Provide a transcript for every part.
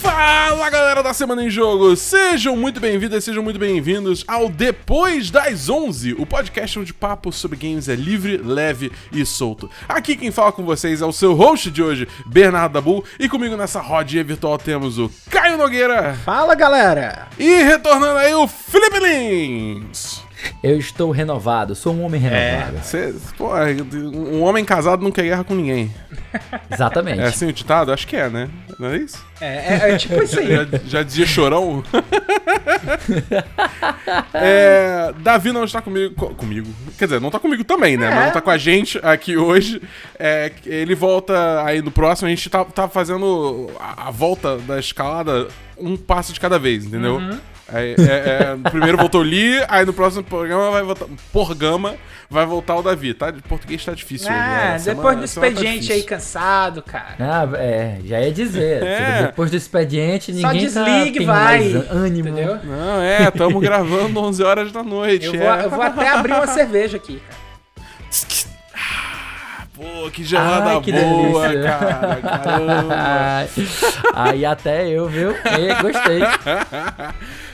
Fala galera da Semana em Jogo! Sejam muito bem-vindas, sejam muito bem-vindos ao Depois das 11, o podcast onde papo sobre games é livre, leve e solto. Aqui quem fala com vocês é o seu host de hoje, Bernardo Dabu, e comigo nessa rodinha virtual temos o Caio Nogueira. Fala galera! E retornando aí o Felipe Lins. Eu estou renovado, sou um homem renovado. É, cê, pô, um homem casado não quer guerra com ninguém. Exatamente. É assim o ditado? Acho que é, né? Não é isso? É, é, é tipo isso aí. Já, já dizia chorão. é, Davi não está comigo. co- Comigo. Quer dizer, não está comigo também, né? É. Mas não está com a gente aqui hoje. É, ele volta aí no próximo. A gente tá, tá fazendo a, a volta da escalada um passo de cada vez, entendeu? Uhum. É, é, é, primeiro voltou o Lee, aí no próximo programa vai voltar. Porgama vai voltar o Davi, tá? De português tá difícil hoje. Ah, né? Semana- depois do semana tá expediente aí difícil. cansado, cara. Ah, é, já ia dizer. É. Depois do expediente, Só ninguém tá, desligue, tem vai. mais ânimo. Entendeu? Não, é, tamo gravando 11 horas da noite. Eu é. vou, eu vou até abrir uma cerveja aqui, cara. Pô, que gelada Ai, que boa, delícia. cara. Caramba. Aí até eu, viu? E, gostei.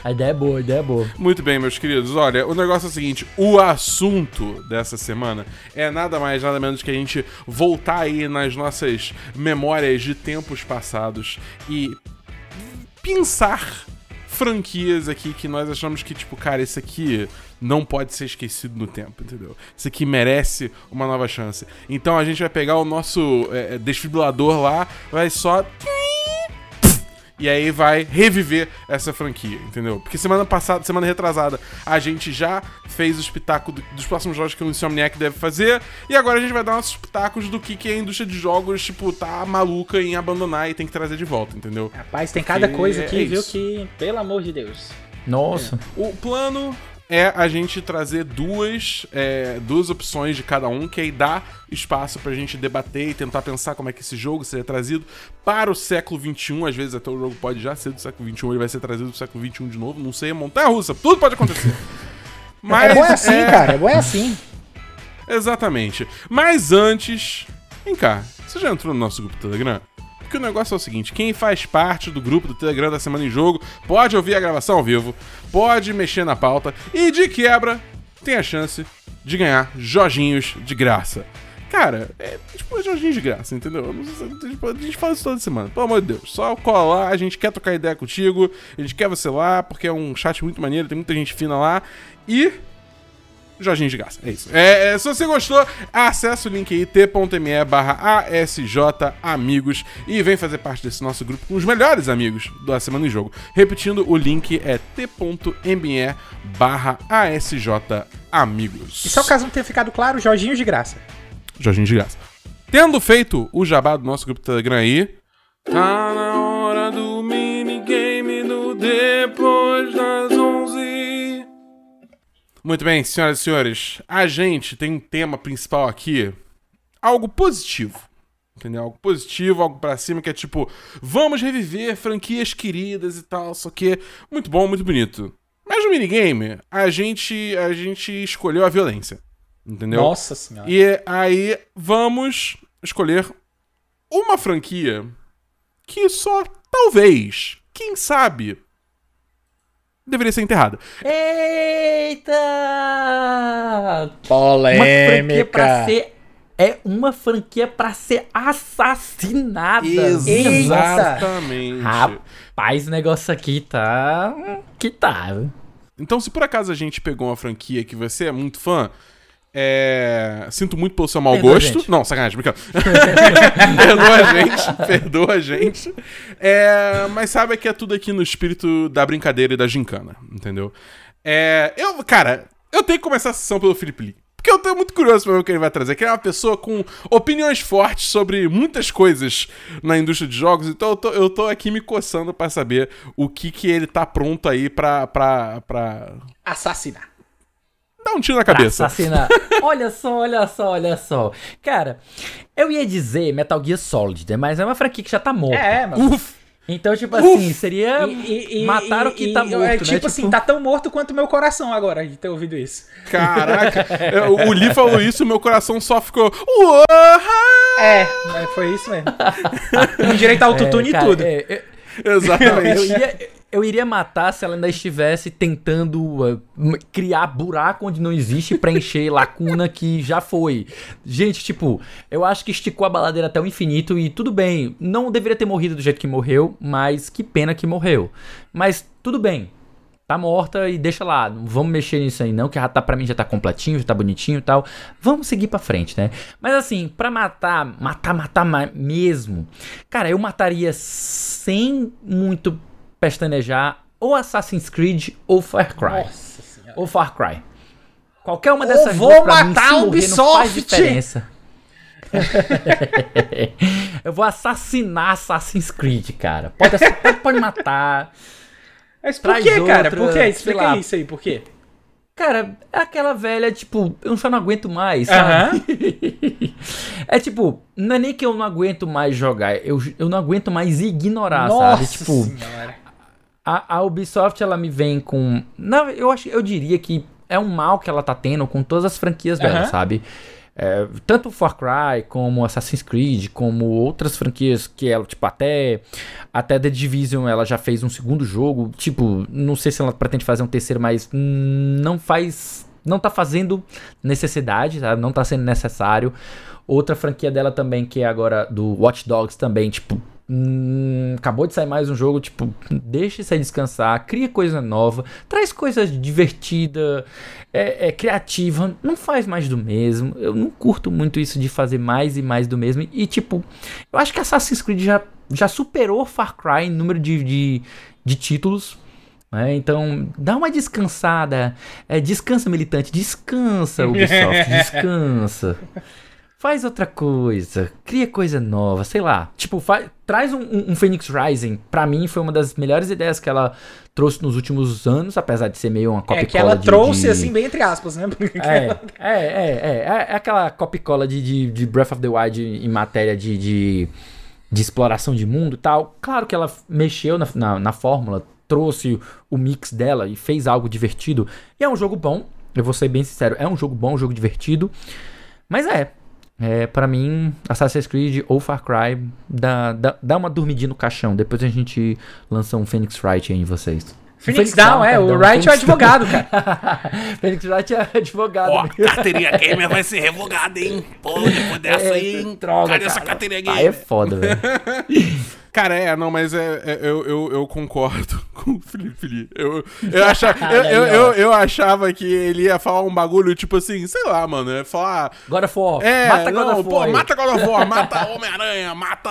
A ideia é boa, a ideia é boa. Muito bem, meus queridos. Olha, o negócio é o seguinte: o assunto dessa semana é nada mais, nada menos que a gente voltar aí nas nossas memórias de tempos passados e pensar franquias aqui que nós achamos que, tipo, cara, esse aqui não pode ser esquecido no tempo, entendeu? Esse aqui merece uma nova chance. Então a gente vai pegar o nosso é, desfibrilador lá, vai só. E aí vai reviver essa franquia, entendeu? Porque semana passada, semana retrasada, a gente já fez o espetáculo do- dos próximos jogos que o Insomniac deve fazer. E agora a gente vai dar nossos pitacos do que, que a indústria de jogos, tipo, tá maluca em abandonar e tem que trazer de volta, entendeu? Rapaz, tem cada Que coisa é aqui, viu, isso. que, pelo amor de Deus. Nossa. O plano é a gente trazer duas, é, duas opções de cada um, que aí dá espaço pra gente debater e tentar pensar como é que esse jogo seria trazido para o século XXI. Às vezes até o jogo pode já ser do século XXI, ele vai ser trazido do século XXI de novo. Não sei, é montanha russa, tudo pode acontecer. Mas é bom é assim, cara, é bom é assim. Exatamente. Mas antes, vem cá, você já entrou no nosso grupo do Telegram? Porque o negócio é o seguinte: quem faz parte do grupo do Telegram da Semana em Jogo pode ouvir a gravação ao vivo, pode mexer na pauta e, de quebra, tem a chance de ganhar Jorginhos de graça. Cara, é tipo é Jorginhos de graça, entendeu? Sei se- tipo, A gente fala isso toda semana, pelo amor de Deus. Só cola lá, a gente quer trocar ideia contigo, a gente quer você lá, porque é um chat muito maneiro, tem muita gente fina lá. E Jorginho de graça, é isso. É, é, se você gostou, acessa o link aí, t.me barra amigos e vem fazer parte desse nosso grupo com os melhores amigos da Semana em Jogo. Repetindo, o link é t.me barra amigos. E só caso não tenha ficado claro, Jorginho de graça. Jorginho de graça. Tendo feito o jabá do nosso grupo do Telegram aí, tá na hora do Muito bem, senhoras e senhores, a gente tem um tema principal aqui, algo positivo. Entendeu? Algo positivo, algo pra cima, que é tipo, vamos reviver franquias queridas e tal, só que muito bom, muito bonito. Mas no minigame, a gente, a gente escolheu a violência. Entendeu? Nossa senhora. E aí vamos escolher uma franquia que só talvez, quem sabe, deveria ser enterrada. Eita! Uma franquia Polêmica. pra ser. É uma franquia pra ser assassinada. Exatamente. Rapaz, o negócio aqui tá. Que tá. Então, se por acaso a gente pegou uma franquia que você é muito fã, é... sinto muito pelo seu mau Perdoa gosto. Não, sacanagem, brincando. perdoa a gente, perdoa a gente. É... Mas saiba que é tudo aqui no espírito da brincadeira e da gincana, entendeu? É... Eu, cara, eu tenho que começar a sessão pelo Felipe Lee. Porque eu tô muito curioso pra ver o que ele vai trazer. Que ele é uma pessoa com opiniões fortes sobre muitas coisas na indústria de jogos. Então eu tô, eu tô aqui me coçando pra saber o que que ele tá pronto aí pra, pra, pra Assassinar. Dar um tiro na cabeça. Assassinar. olha só, olha só, olha só. Cara, eu ia dizer Metal Gear Solid, né? mas é uma franquia que já tá morta. É, mano. Uf! Então, tipo assim, seria E- e- matar o e- que tá e- morto, é, né? tipo assim, tá tão morto quanto meu coração agora de ter ouvido isso. Caraca, o Lee falou isso e meu coração só ficou. "Uah!" É, mas foi isso mesmo. Com direito ao autotune É, cara, e tudo. é, é, Exatamente. eu, iria, eu iria matar se ela ainda estivesse tentando uh, criar buraco onde não existe, preencher lacuna que já foi. Gente, tipo, eu acho que esticou a baladeira até o infinito e tudo bem. Não deveria ter morrido do jeito que morreu, mas que pena que morreu. Mas tudo bem. Tá morta e deixa lá. Não vamos mexer nisso aí, não, que já tá, pra mim já tá completinho, já tá bonitinho e tal. Vamos seguir pra frente, né? Mas assim, pra matar, matar, matar ma- mesmo. Cara, eu mataria sem muito pestanejar ou Assassin's Creed ou Far Cry. Nossa senhora. Ou Far Cry. Qualquer uma Ou dessas vou duas mim, matar se a morrer, não Ubisoft! faz diferença. eu vou assassinar Assassin's Creed, cara. Pode, pode, matar. Mas por que, cara? outra, Por quê? sei Explica lá. isso aí, por quê? Cara, é aquela velha, tipo, eu só não aguento mais, sabe? é tipo, não é nem que eu não aguento mais jogar, eu, eu não aguento mais ignorar, Nossa sabe? Tipo, senhora. A, a Ubisoft, ela me vem com. Não, eu acho, eu diria que é um mal que ela tá tendo com todas as franquias dela, Aham. sabe? É, tanto Far Cry, como Assassin's Creed, como outras franquias que ela, tipo, até, até The Division ela já fez um segundo jogo. Tipo, não sei se ela pretende fazer um terceiro, mas não faz. Não tá fazendo necessidade, tá? Não tá sendo necessário. Outra franquia dela também, que é agora do Watch Dogs também, tipo. Hum, acabou de sair mais um jogo, tipo, deixa isso aí descansar, cria coisa nova, traz coisa divertida, é, é criativa, não faz mais do mesmo. Eu não curto muito isso de fazer mais e mais do mesmo. E, tipo, eu acho que Assassin's Creed já, já superou Far Cry em número de, de, de títulos. né? Então, dá uma descansada. É, descansa, militante. Descansa, Ubisoft. descansa. Faz outra coisa. Cria coisa nova. Sei lá. Tipo, fa- traz um, um- um Phoenix Rising. Pra mim, foi uma das melhores ideias que ela trouxe nos últimos anos. Apesar de ser meio uma copy É que ela de- trouxe, de- assim, bem entre aspas, né? É, é, é, é, é aquela copicola de, de, de Breath of the Wild em matéria de, de, de exploração de mundo e tal. Claro que ela mexeu na, na, na fórmula, trouxe o mix dela e fez algo divertido. E é um jogo bom, eu vou ser bem sincero, é um jogo bom, um jogo divertido. Mas é, é para mim, Assassin's Creed ou Far Cry dá, dá, dá uma dormidinha no caixão. Depois a gente lança um Phoenix Wright aí em vocês. Phoenix Down, é, o perdão, Wright é o Phoenix Down. advogado, cara. Fênix Wright é advogado. Ó, mesmo. carteirinha gamer vai ser revogada, hein? Pô, depois dessa aí, hein? droga, Cadê essa carteirinha Aí é gamer? foda, velho. Cara, é, não, mas é, é- eu, eu, eu concordo com o Felipe Lee. Eu, eu, achava, eu, eu, eu, eu achava que ele ia falar um bagulho, tipo assim, sei lá, mano, ia falar... God of War. É, mata God não, of pô, War. aí. mata God of War, mata Homem-Aranha, mata...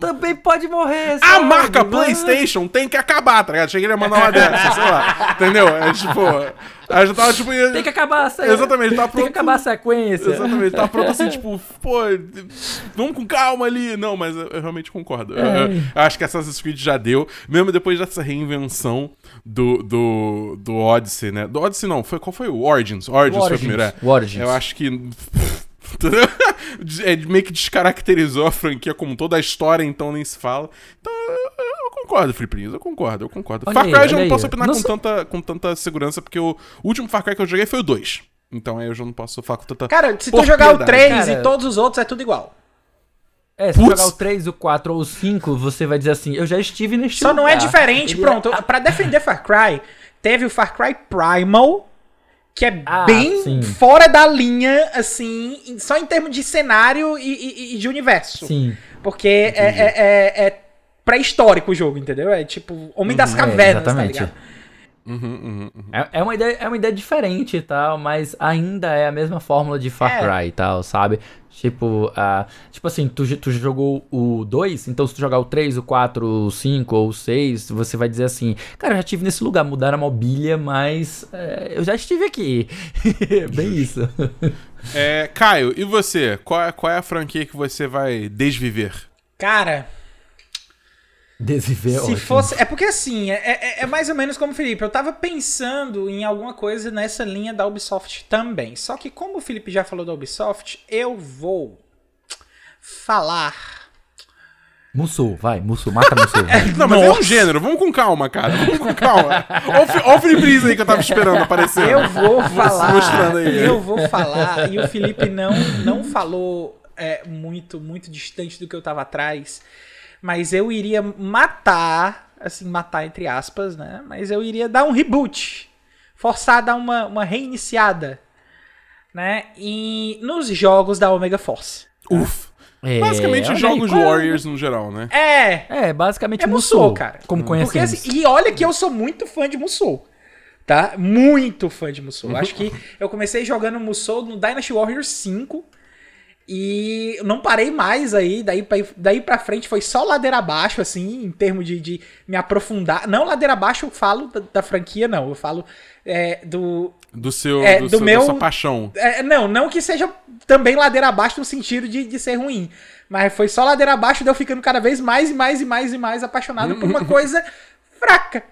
Também pode morrer, A sabe? marca Mano. PlayStation tem que acabar, tá ligado? Cheguei a mandar uma dessa, sei lá. Entendeu? É tipo. A gente tava tipo. Tem que acabar a sequência. Exatamente, tá Tem pronto. que acabar a sequência. Exatamente, tá pronto assim, tipo, pô, vamos com calma ali. Não, mas eu, eu realmente concordo. Eu, É. eu- acho que Assassin's Creed já deu, mesmo depois dessa reinvenção do, do, do Odyssey, né? Do Odyssey não, foi, qual foi o Origins? Origins, foi o Origins, primeiro, é. Origins. Eu acho que. é, meio que descaracterizou a franquia como toda a história, então nem se fala. Então concordo, Fliprinhos, eu concordo, eu concordo. Olha Far aí, Cry eu já olha não aí. posso opinar Não com, tanta, com tanta segurança, porque o último Far Cry que eu joguei foi o 2. Então aí eu já não posso falar com tanta. Cara, se tu jogar o piedade. 3 Cara. e todos os outros, é tudo igual. É, se Putz. jogar o 3, o 4 ou o 5, você vai dizer assim, eu já estive neste Só não é lugar. diferente, Ele pronto. Pra defender Far Cry, teve o Far Cry Primal, que é Ah, bem sim. fora da linha, assim, só em termos de cenário e, e- e de universo. Sim. Porque é, é, é- é pré-histórico o jogo, entendeu? É tipo Homem das É, Cavernas, tá exatamente. ligado? Uhum, uhum, uhum. É, é uma ideia, é uma ideia diferente e tal, mas ainda é a mesma fórmula de Far É. Cry e tal, sabe? Tipo, ah, tipo assim, tu, tu jogou o 2, então se tu jogar o 3, o 4, o 5 ou o 6, você vai dizer assim, cara, eu já estive nesse lugar, mudaram a mobília, mas é, eu já estive aqui. Bem isso. É, Caio, e você? Qual é, qual é a franquia que você vai desviver? Cara, Desviver, se ótimo. fosse. É porque assim, é, é- é mais ou menos como o Felipe. Eu tava pensando em alguma coisa nessa linha da Ubisoft também. Só que, como o Felipe já falou da Ubisoft, eu vou falar Musou, vai, Musou, mata Musou. Não, mas é um gênero. Vamos com calma, cara. Vamos com calma. Olha o Felipe aí que eu tava esperando aparecer. Eu vou falar. mostrando aí. Eu vou falar. E o Felipe não, não falou é, muito, muito distante do que eu tava atrás. Mas eu iria matar, assim, matar entre aspas, né? Mas eu iria dar um reboot. Forçar a dar uma, uma reiniciada. Né? E nos jogos da Omega Force. Uf. É, Basicamente, olha aí, jogos qual- Warriors no geral, né? É, É, basicamente É Musou, Musou, cara. Como Porque conhecemos. assim, e olha que eu sou muito fã de Musou. Tá? Muito fã de Musou. Acho que eu comecei jogando Musou no Dynasty Warriors 5. E não parei mais aí. Daí pra, daí pra frente foi só ladeira abaixo, assim, em termos de, de me aprofundar. Não ladeira abaixo, eu falo da, da franquia, não. Eu falo é, do. Do seu, É, do do seu- meu- da sua paixão. é, não, não que seja também ladeira abaixo no sentido de, de ser ruim. Mas foi só ladeira abaixo, daí eu ficando cada vez mais e mais e mais e mais apaixonado por uma coisa fraca.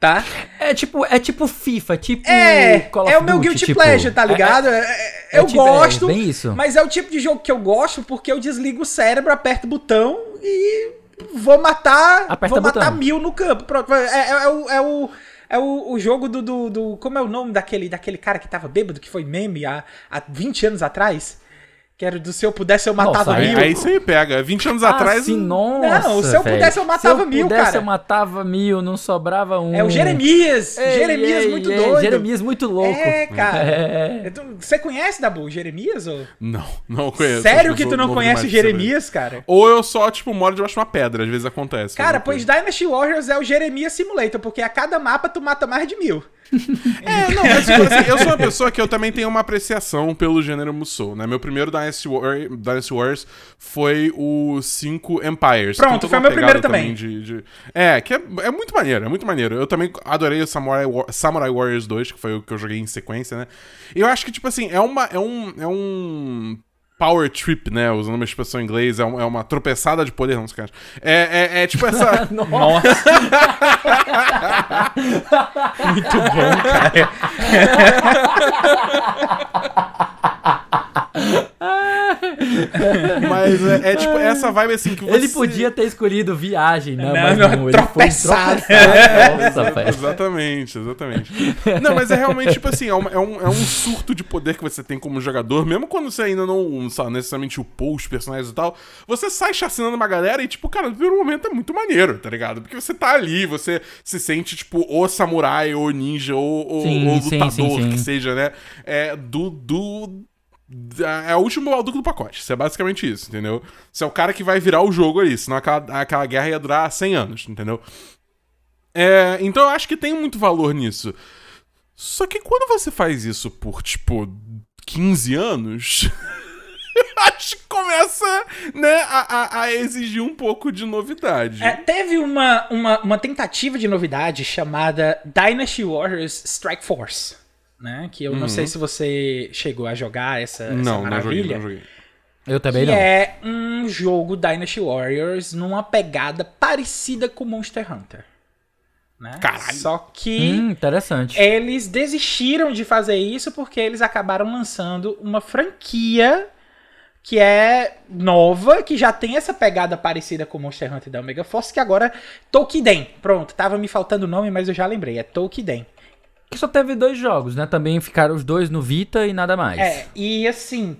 Tá? É tipo, é tipo FIFA, tipo É, é o meu Duty, guilty tipo, pleasure, tá é- ligado? É- é- eu é tipo- é gosto, bem isso. mas é o tipo de jogo que eu gosto porque eu desligo o cérebro, aperto o botão e vou matar, Aperta vou botão. matar mil no campo. Pronto, é, é- é o, é o é o, o jogo do, do, do- Como é o nome daquele, daquele cara que tava bêbado, que foi meme há, há 20 anos atrás? Que era do se eu pudesse eu matava Nossa, Aí, mil. aí você me pega. 20 anos atrás. Ah, sim, nossa, Não, se eu velho. pudesse, eu matava se eu mil, pudesse, cara. eu matava mil, não sobrava um. É o Jeremias. Ei, Jeremias ei, muito ei, doido. Jeremias muito louco. É, cara. É. Então, Você conhece, Dabu, o Jeremias? Ou... Não, não conheço. Sério que tu não conhece o. Jeremias, cara? Ou eu só, tipo, moro debaixo de uma pedra. Às vezes acontece. Cara, pois ok. Dynasty Warriors é o Jeremias Simulator, porque a cada mapa tu mata mais de mil. É, não, mas tipo assim, eu sou uma pessoa que eu também tenho uma apreciação pelo gênero Musou, né? Meu primeiro Dynasty, War- Dynasty Warriors foi o 5 Empires. Pronto, foi meu primeiro pegada também. de- de- É, que é, é muito maneiro, é muito maneiro. Eu também adorei o Samurai, War- Samurai Warriors 2, que foi o que eu joguei em sequência, né? E eu acho que, tipo assim, é uma... É um, é um power trip, né? Usando uma expressão em inglês, é, um- é uma tropeçada de poder, não sei o que acha. É, é, é tipo essa... Nossa. Muito bom, cara. Mas é, é tipo essa vibe assim que você... Ele podia ter escolhido viagem, né? Não, mas não, não, ele foi tropeçado. Velho. Exatamente, exatamente. Não, mas é realmente, tipo assim, é, uma- é um, é um surto de poder que você tem como jogador, mesmo quando você ainda não sabe, necessariamente upou os personagens e tal, você sai chacinando uma galera e, tipo, cara, no primeiro momento é muito maneiro, tá ligado? Porque você tá ali, você se sente, tipo, o samurai, ou ninja, ou, ou, Sim, ou lutador, sim, sim. que seja, né? É do. do é o último balduco do pacote. Isso é basicamente isso, entendeu? Você é o cara que vai virar o jogo ali, senão aquela, aquela guerra ia durar 100 anos, entendeu? É, então eu acho que tem muito valor nisso. Só que quando você faz isso por, tipo, 15 anos. acho que começa, né, a, a- a exigir um pouco de novidade. É, teve uma, uma, uma tentativa de novidade chamada Dynasty Warriors Strike Force. Né? Que eu não sei se você chegou a jogar essa, essa não, não joguei, maravilha. não joguei. Eu também que não. é um jogo Dynasty Warriors numa pegada parecida com Monster Hunter. Né? Caralho. Só que Hum, interessante. eles desistiram de fazer isso porque eles acabaram lançando uma franquia que é nova, que já tem essa pegada parecida com Monster Hunter da Omega Force, que agora é Tolkien. Pronto, tava me faltando o nome, mas eu já lembrei, é Tolkien. Que só teve dois jogos, né? Também ficaram os dois no Vita e nada mais. É, e assim,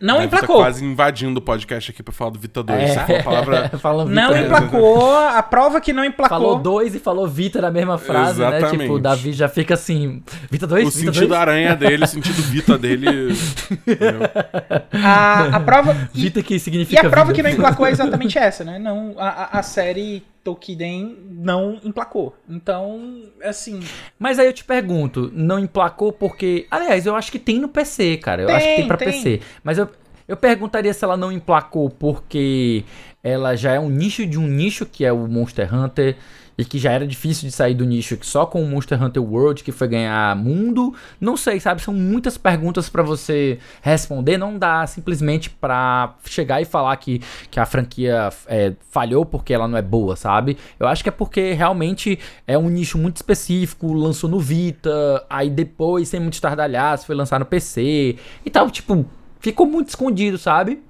não Deve tá emplacou. quase invadindo o podcast aqui pra falar do Vita 2. É. Você falou a palavra Falando Não emplacou, a prova que não emplacou. Falou dois e falou Vita na mesma frase, né? Exatamente. Tipo, o Davi já fica assim. Vita 2? o Vita sentido 2? aranha dele, o sentido Vita dele. A, a prova. e- Vita que E significa. a prova vida. que não emplacou é exatamente essa, né? Não, a- a série Tolkien não emplacou. Então, assim. Mas aí eu te pergunto, não emplacou porque. Aliás, eu acho que tem no PC, cara. Eu Tem, acho que tem pra tem. PC. Mas eu, eu perguntaria se ela não emplacou porque ela já é um nicho de um nicho, que é o Monster Hunter. E que já era difícil de sair do nicho que só com o Monster Hunter World, que foi ganhar mundo. Não sei, sabe? São muitas perguntas pra você responder. Não dá simplesmente pra chegar e falar que, que a franquia é, falhou porque ela não é boa, sabe? Eu acho que é porque realmente é um nicho muito específico, lançou no Vita, aí depois, sem muito estardalhaço, foi lançar no PC e tal. Tipo, ficou muito escondido, sabe?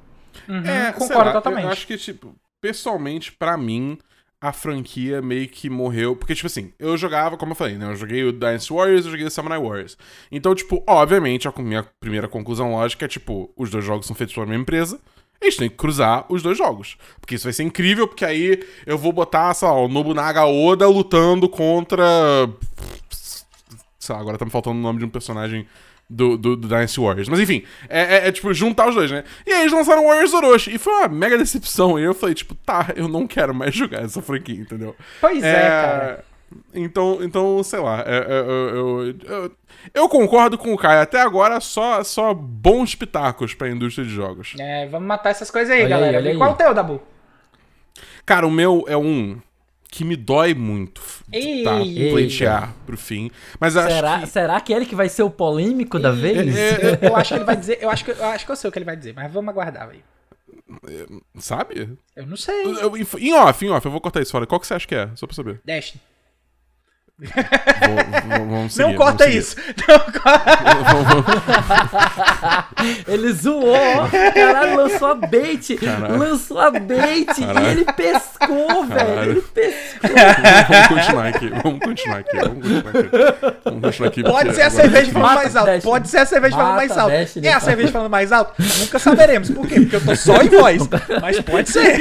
Uhum, É, concordo lá, totalmente. Eu acho que, tipo, pessoalmente, pra mim, a franquia meio que morreu. Porque, tipo assim, eu jogava, como eu falei, né? Eu joguei o Dynasty Warriors, eu joguei o Samurai Warriors. Então, tipo, obviamente, a minha primeira conclusão lógica é, tipo, os dois jogos são feitos pela mesma empresa. Eles têm que cruzar os dois jogos. Porque isso vai ser incrível, porque aí eu vou botar, sei lá, o Nobunaga Oda lutando contra. Sei lá, agora tá me faltando o nome de um personagem do, do, do Dynasty Warriors. Mas enfim, é, é- é, tipo juntar os dois, né? E aí eles lançaram Warriors Orochi. E foi uma mega decepção. E eu falei, tipo, tá, eu não quero mais jogar essa franquia, entendeu? Pois é, cara. Então, então, sei lá, é- é- eu, eu, eu, eu concordo com o Caio. Até agora, só, só bons pitacos pra indústria de jogos. É, vamos matar essas coisas aí, Olha galera. E aí. qual o teu, Dabu? Cara, o meu é um que me dói muito tá, pleitear pro fim. Mas acho Será, que... será que ele que vai ser o polêmico da vez? É, Eu acho que ele vai dizer. Eu acho que eu acho que eu sei o que ele vai dizer, mas vamos aguardar, velho. Sabe? Eu não sei. Eu- em off, em off, eu vou cortar isso fora. Qual que você acha que é? Só pra saber. Destiny. Vou- vamos seguir, não corta vamos isso. Não corta. Ele zoou, ó. Caralho, lançou a bait. Caralho. Lançou a bait. Caralho. E ele pescou, velho. Ele pescou. vamos continuar aqui. Vamos continuar aqui. Vamos continuar aqui. Vamos continuar aqui. Pode ser a cerveja falando mais alto. Pode ser a cerveja falando mais alto. É a cerveja falando mais alto? Nunca saberemos. Por quê? Porque eu tô só em voz. Mas pode ser.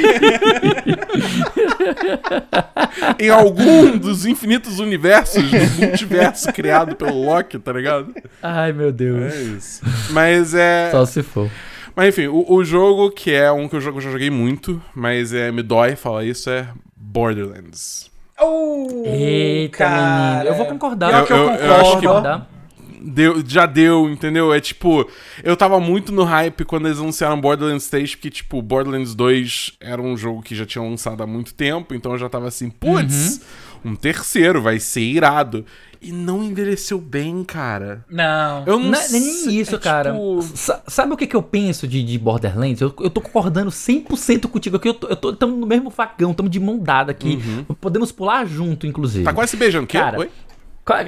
Em algum dos infinitos universos do multiverso criado pelo Loki, tá ligado? Ai, meu Deus. É isso. Mas é. Só se for. Mas enfim, o, o jogo que é um que eu, jogo- já joguei muito, mas é, me dói falar isso, é Borderlands. Oh, Eita, cara. menino. Eu vou concordar. Eu, Eu- eu- eu concordo. acho que-. Deu, já deu, entendeu? É tipo, eu tava muito no hype quando eles anunciaram Borderlands 3, porque, tipo, Borderlands 2 era um jogo que já tinha lançado há muito tempo, então eu já tava assim, putz, um terceiro vai ser irado. E não envelheceu bem, cara. Não. Eu não Não é nem isso, é cara. tipo- Sa- Sabe o que, que eu penso de, de Borderlands? Eu, eu tô concordando 100% contigo aqui. Eu tô, eu tô, tamo no mesmo facão, tamo de mão dada aqui. Podemos pular junto, inclusive. Tá quase se beijando. Quê? Cara, Oi?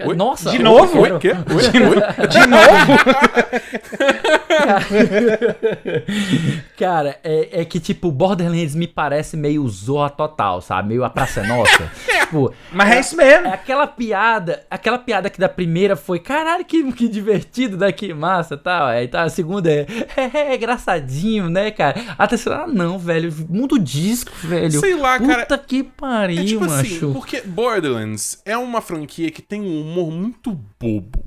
Oi? Nossa, De novo? Oi? Quê? Oi? Oi? De novo? Cara, é, é que, tipo, Borderlands me parece meio Zorra total, sabe? Meio a Praça é Nossa. Tipo, Mas é isso mesmo. é aquela piada, aquela piada que da primeira foi, caralho, que, que divertido, né? Que massa, tal. Aí tá, a segunda é, é, é engraçadinho, né, cara? A terceira, ah, não, velho, mundo disco, velho. Sei lá, Puta cara. que pariu, É tipo macho. assim, porque Borderlands é uma franquia que tem um humor muito bobo.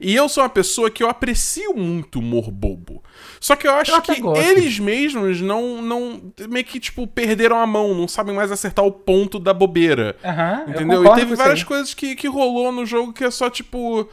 E eu sou uma pessoa que eu aprecio muito humor bobo. Só que eu acho Eu que gosto. eles mesmos não, não. meio que, tipo, perderam a mão, não sabem mais acertar o ponto da bobeira. Entendeu? E teve várias coisas que, que rolou no jogo que é só, tipo.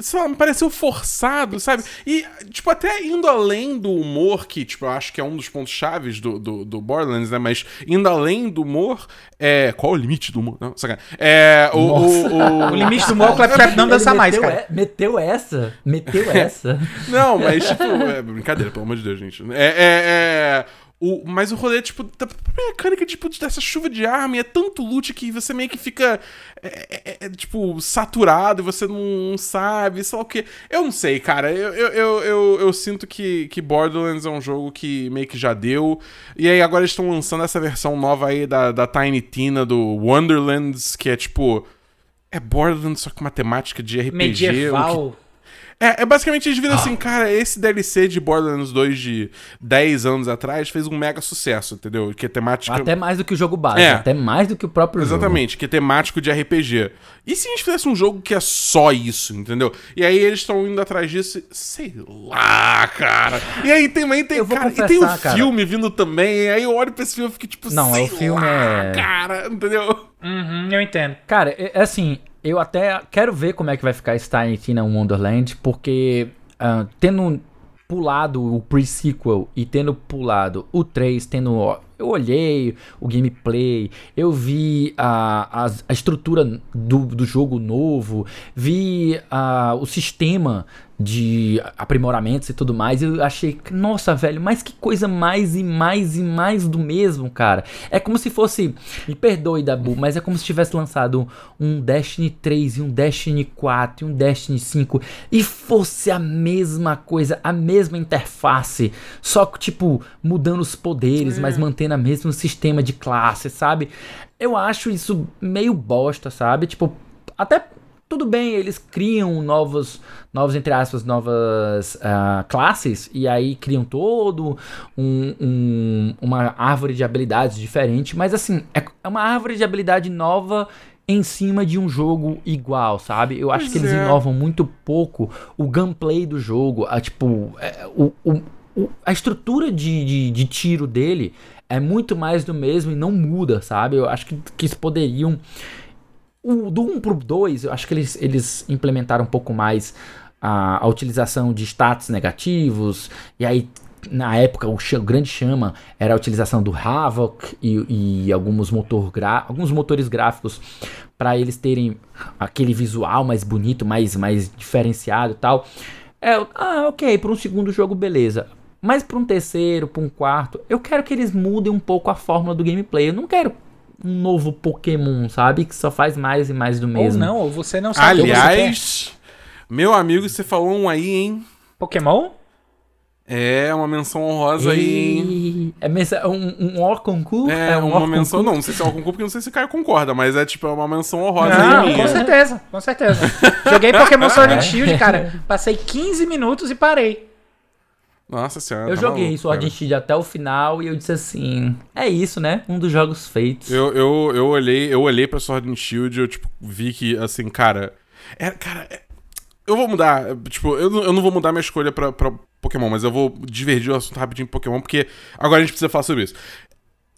Sei lá, me pareceu forçado, sabe? E, tipo, até indo além do humor, que, tipo, eu acho que é um dos pontos chaves do, do, do Borderlands, né? Mas indo além do humor, é. Qual é o limite do humor? Não, sacanagem. É. O, o, o- O limite do humor é o Claptrap não Ele dança mais, meteu cara. e- meteu essa, meteu essa. Não, mas, tipo, é brincadeira, pelo amor de Deus, gente. É. é, é o, mas o rolê, tipo, da própria mecânica, tipo, dessa chuva de arma, e é tanto loot que você meio que fica, é, é, é, tipo, saturado e você não sabe, sei lá o quê. Eu não sei, cara. Eu, eu, eu, eu, sinto que, que Borderlands é um jogo que meio que já deu. E aí agora estão lançando essa versão nova aí da, da Tiny Tina, do Wonderlands, que é, tipo... É Borderlands, só com uma temática de RPG. Medieval. É, é basicamente eles viram assim, cara, esse DLC de Borderlands 2 de 10 anos atrás fez um mega sucesso, entendeu? Que é temática. Até mais do que o jogo base, É. até mais do que o próprio jogo. Exatamente, que é temático de RPG. E se a gente fizesse um jogo que é só isso, entendeu? E aí eles estão indo atrás disso, sei lá, cara. E aí também tem, cara, e tem um cara. filme vindo também, e aí eu olho pra esse filme e fico tipo, Não, sei o filme lá, é- cara, entendeu? Uhum, eu entendo. Cara, é, é assim, eu até quero ver como é que vai ficar esse Tiny Tina Wonderland, porque ah, tendo pulado o pre-sequel e tendo pulado o 3, tendo. ó, Eu olhei o gameplay, eu vi a, a, a estrutura do, do jogo novo, vi a, o sistema de aprimoramentos e tudo mais. Eu achei, nossa, velho, mas que coisa mais e mais e mais do mesmo, cara. É como se fosse, me perdoe, Dabu, mas é como se tivesse lançado um Destiny 3 e um Destiny 4 e um Destiny 5 e fosse a mesma coisa, a mesma interface, só que tipo mudando os poderes, mas mantendo o mesmo sistema de classe, sabe? Eu acho isso meio bosta, sabe? Tipo, até tudo bem, eles criam novos, novos entre aspas, novas uh, classes e aí criam todo um, um, uma árvore de habilidades diferente, mas assim, é, é uma árvore de habilidade nova em cima de um jogo igual, sabe? Eu acho Pois que eles é. inovam muito pouco o gameplay do jogo, a, tipo, é, o, o- o- a estrutura de, de, de tiro dele é muito mais do mesmo e não muda, sabe? Eu acho que, que eles poderiam o, do 1 pro 2, eu acho que eles, eles implementaram um pouco mais a, a utilização de status negativos, e aí na época o, o grande chama era a utilização do Havoc e, e alguns, motor gra- alguns motores gráficos para eles terem aquele visual mais bonito, mais, mais diferenciado e tal. É, ah, ok, para um segundo jogo, beleza. Mas para um terceiro, para um quarto, eu quero que eles mudem um pouco a fórmula do gameplay. Eu não quero um novo Pokémon, sabe? Que só faz mais e mais do Ou mesmo. não, ou você não sabe Aliás, meu amigo, você falou um aí, hein? Pokémon? É, uma menção honrosa aí, hein? E... É um, um or concurso? É, um uma menção, não, não sei se é o concurso, porque não sei se o Caio concorda, mas é tipo é uma menção honrosa Não, aí com minha. certeza, com certeza. Joguei Pokémon Sword and Shield, cara. Passei 15 minutos e parei. Nossa senhora. Eu tá joguei maluco, Sword and Shield até o final e eu disse assim: é isso, né? Um dos jogos feitos. Eu, eu, eu olhei, eu olhei pra Sword and Shield e eu, tipo, vi que, assim, cara. É, cara, é- eu vou mudar. Tipo, eu, não- eu não vou mudar minha escolha pra, pra Pokémon, mas eu vou divergir o assunto rapidinho em Pokémon, porque agora a gente precisa falar sobre isso.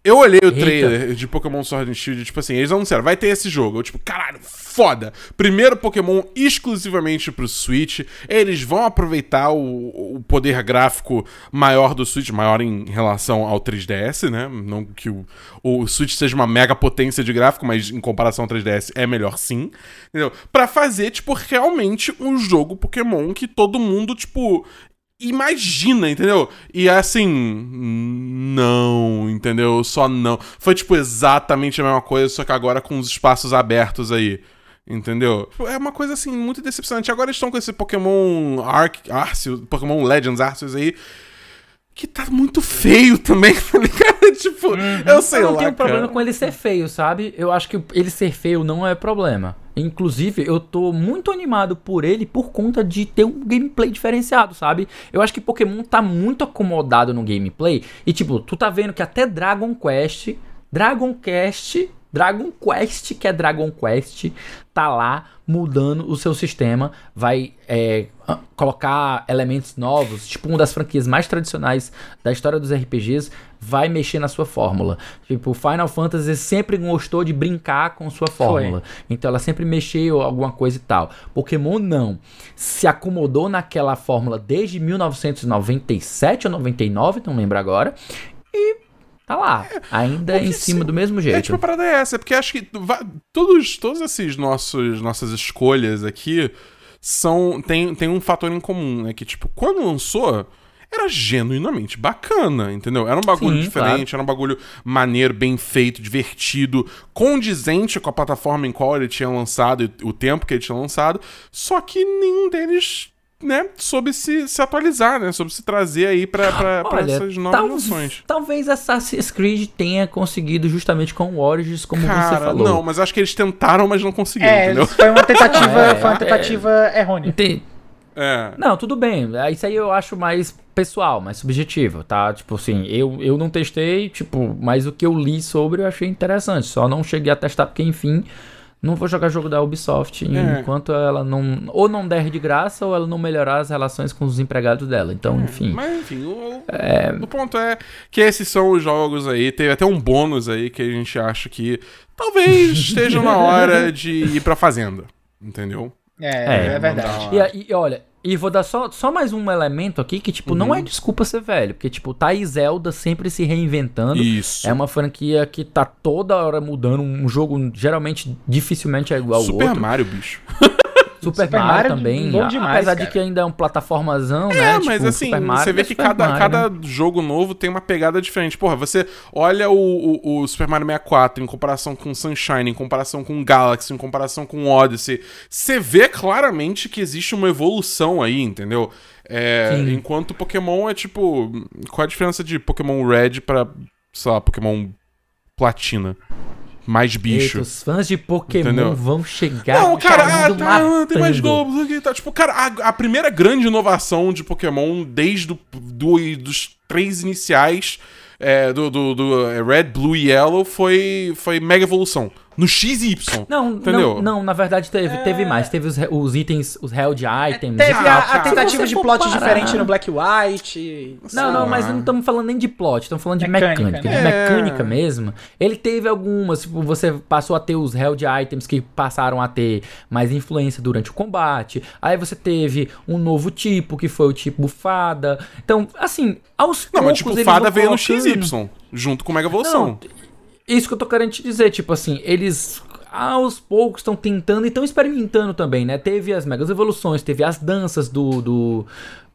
Eu olhei o Eita. trailer de Pokémon Sword and Shield, tipo assim, eles anunciaram, vai ter esse jogo. Eu, tipo, caralho, foda! Primeiro Pokémon exclusivamente pro Switch. Eles vão aproveitar o, o poder gráfico maior do Switch, maior em relação ao 3DS, né? Não que o, o Switch seja uma mega potência de gráfico, mas em comparação ao 3DS é melhor sim. Entendeu? Pra fazer, tipo, realmente um jogo Pokémon que todo mundo, tipo, imagina, entendeu? E é assim, não, entendeu? Só não. Foi tipo exatamente a mesma coisa, só que agora com os espaços abertos aí. Entendeu? É uma coisa assim muito decepcionante. Agora eles estão com esse Pokémon Arc, Arceus, Pokémon Legends Arceus aí, que tá muito feio também, tá ligado? tipo, eu sei eu não lá. tenho problema cara. com ele ser feio, sabe? Eu acho que ele ser feio não é problema. Inclusive, eu tô muito animado por ele por conta de ter um gameplay diferenciado, sabe? Eu acho que Pokémon tá muito acomodado no gameplay. E, tipo, tu tá vendo que até Dragon Quest, Dragon Quest, Dragon Quest, que é Dragon Quest, tá lá mudando o seu sistema. Vai é, ah, colocar elementos novos, tipo uma das franquias mais tradicionais da história dos RPGs, vai mexer na sua fórmula. Tipo, Final Fantasy sempre gostou de brincar com sua fórmula. Então ela sempre mexeu alguma coisa e tal. Pokémon não. Se acomodou naquela fórmula desde 1997 ou 99, não lembro agora. E tá lá, ainda porque em cima se- do mesmo jeito. É, tipo, a parada é essa, é porque acho que todos, todos esses nossos nossas escolhas aqui são tem, tem um fator em comum, né? Que, tipo, quando lançou, era genuinamente bacana, entendeu? Era um bagulho Sim, diferente, era um bagulho maneiro, bem feito, divertido, condizente com a plataforma em qual ele tinha lançado e o tempo que ele tinha lançado, só que nenhum deles. Né, soube se, se atualizar, né? Soube se trazer aí Olha, essas novas tal- gerações. talvez Assassin's Creed tenha conseguido justamente com o Origins, como você Cara, falou. não, mas acho que eles tentaram, mas não conseguiram, É, entendeu? foi uma tentativa, É, foi uma é. tentativa errônea. É. Não, tudo bem. É, Isso aí eu acho mais pessoal, mais subjetivo, tá? Tipo assim, eu, eu não testei, tipo, mas o que eu li sobre eu achei interessante. Só não cheguei a testar porque, enfim, não vou jogar jogo da Ubisoft É. enquanto ela não. Ou não der de graça, ou ela não melhorar as relações com os empregados dela. Então, enfim. Mas enfim, o, o ponto é que esses são os jogos aí. Teve até um bônus aí que a gente acha que talvez esteja na hora de ir pra fazenda. Entendeu? É, é, É, verdade. E, e olha, e vou dar só, só mais um elemento aqui que, tipo, não é desculpa ser velho. Porque, tipo, tá aí Zelda sempre se reinventando. Isso. É uma franquia que tá toda hora mudando. Um jogo geralmente dificilmente é igual ao Super outro. Mario, bicho. Super, Super Mario, Mario é também, bom demais, apesar cara. de que ainda é um plataformazão, né? É, Tipo, mas assim, Super Mario você vê é que Super cada, Mario, cada né? jogo novo tem uma pegada diferente. Porra, você olha o, o, o Super Mario 64 em comparação com Sunshine, em comparação com Galaxy, em comparação com Odyssey, você vê claramente que existe uma evolução aí, entendeu? É, enquanto Pokémon é tipo. Qual a diferença de Pokémon Red pra, sei lá, Pokémon Platina? Mais bicho. Eita, os fãs de Pokémon Entendeu? vão chegar Não, cara, ah, tá, tem mais globos aqui, tá. Tipo, cara, a, a primeira grande inovação de Pokémon desde do, do- dos três iniciais é, do, do, do, é, Red, Blue e Yellow foi, foi Mega Evolução. No X e Y. Não, Entendeu? não, não, na verdade teve, teve mais. Teve os, os itens, os held items. Teve e a, tal. a tentativa de plot diferente no Black White. Não, não, mas não estamos falando nem de plot, estamos falando de Mecânica, mecânica. né? De É. mecânica mesmo. Ele teve algumas, tipo, você passou a ter os held items que passaram a ter mais influência durante o combate. Aí você teve um novo tipo, que foi o tipo fada. Então, assim, aos Não, poucos mas tipo, Fada veio no XY, junto com Mega Evolução. Não, isso que eu tô querendo te dizer, tipo assim, eles aos poucos estão tentando e estão experimentando também, né? Teve as megas evoluções, teve as danças do do,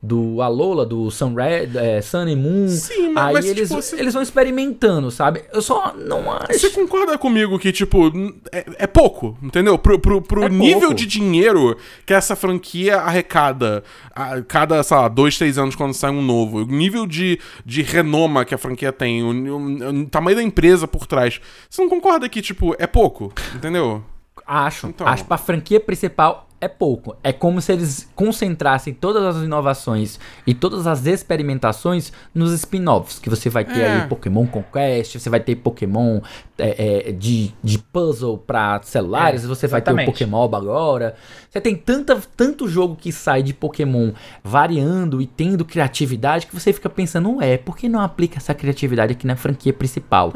do Alola, do Sun, Red, é, Sun and Moon. Sim, mas- Aí mas, eles, tipo, você- eles vão experimentando, sabe? Eu só não Você acho. concorda comigo que, tipo, é, é pouco, entendeu? Pro, pro, pro É nível pouco. de dinheiro que essa franquia arrecada a cada, sei lá, dois, três anos quando sai um novo, o nível de, de renoma que a franquia tem, o, o- o tamanho da empresa por trás, você não concorda que, tipo, é pouco, entendeu? Acho. Então. Acho que pra franquia principal é pouco. É como se eles concentrassem todas as inovações e todas as experimentações nos spin-offs. Que você vai ter É. aí Pokémon Conquest, você vai ter Pokémon é, é, de, de puzzle pra celulares, É, você vai ter o. Pokémon agora. Você tem tanta, tanto jogo que sai de Pokémon variando e tendo criatividade que você fica pensando, ué, por que não aplica essa criatividade aqui na franquia principal?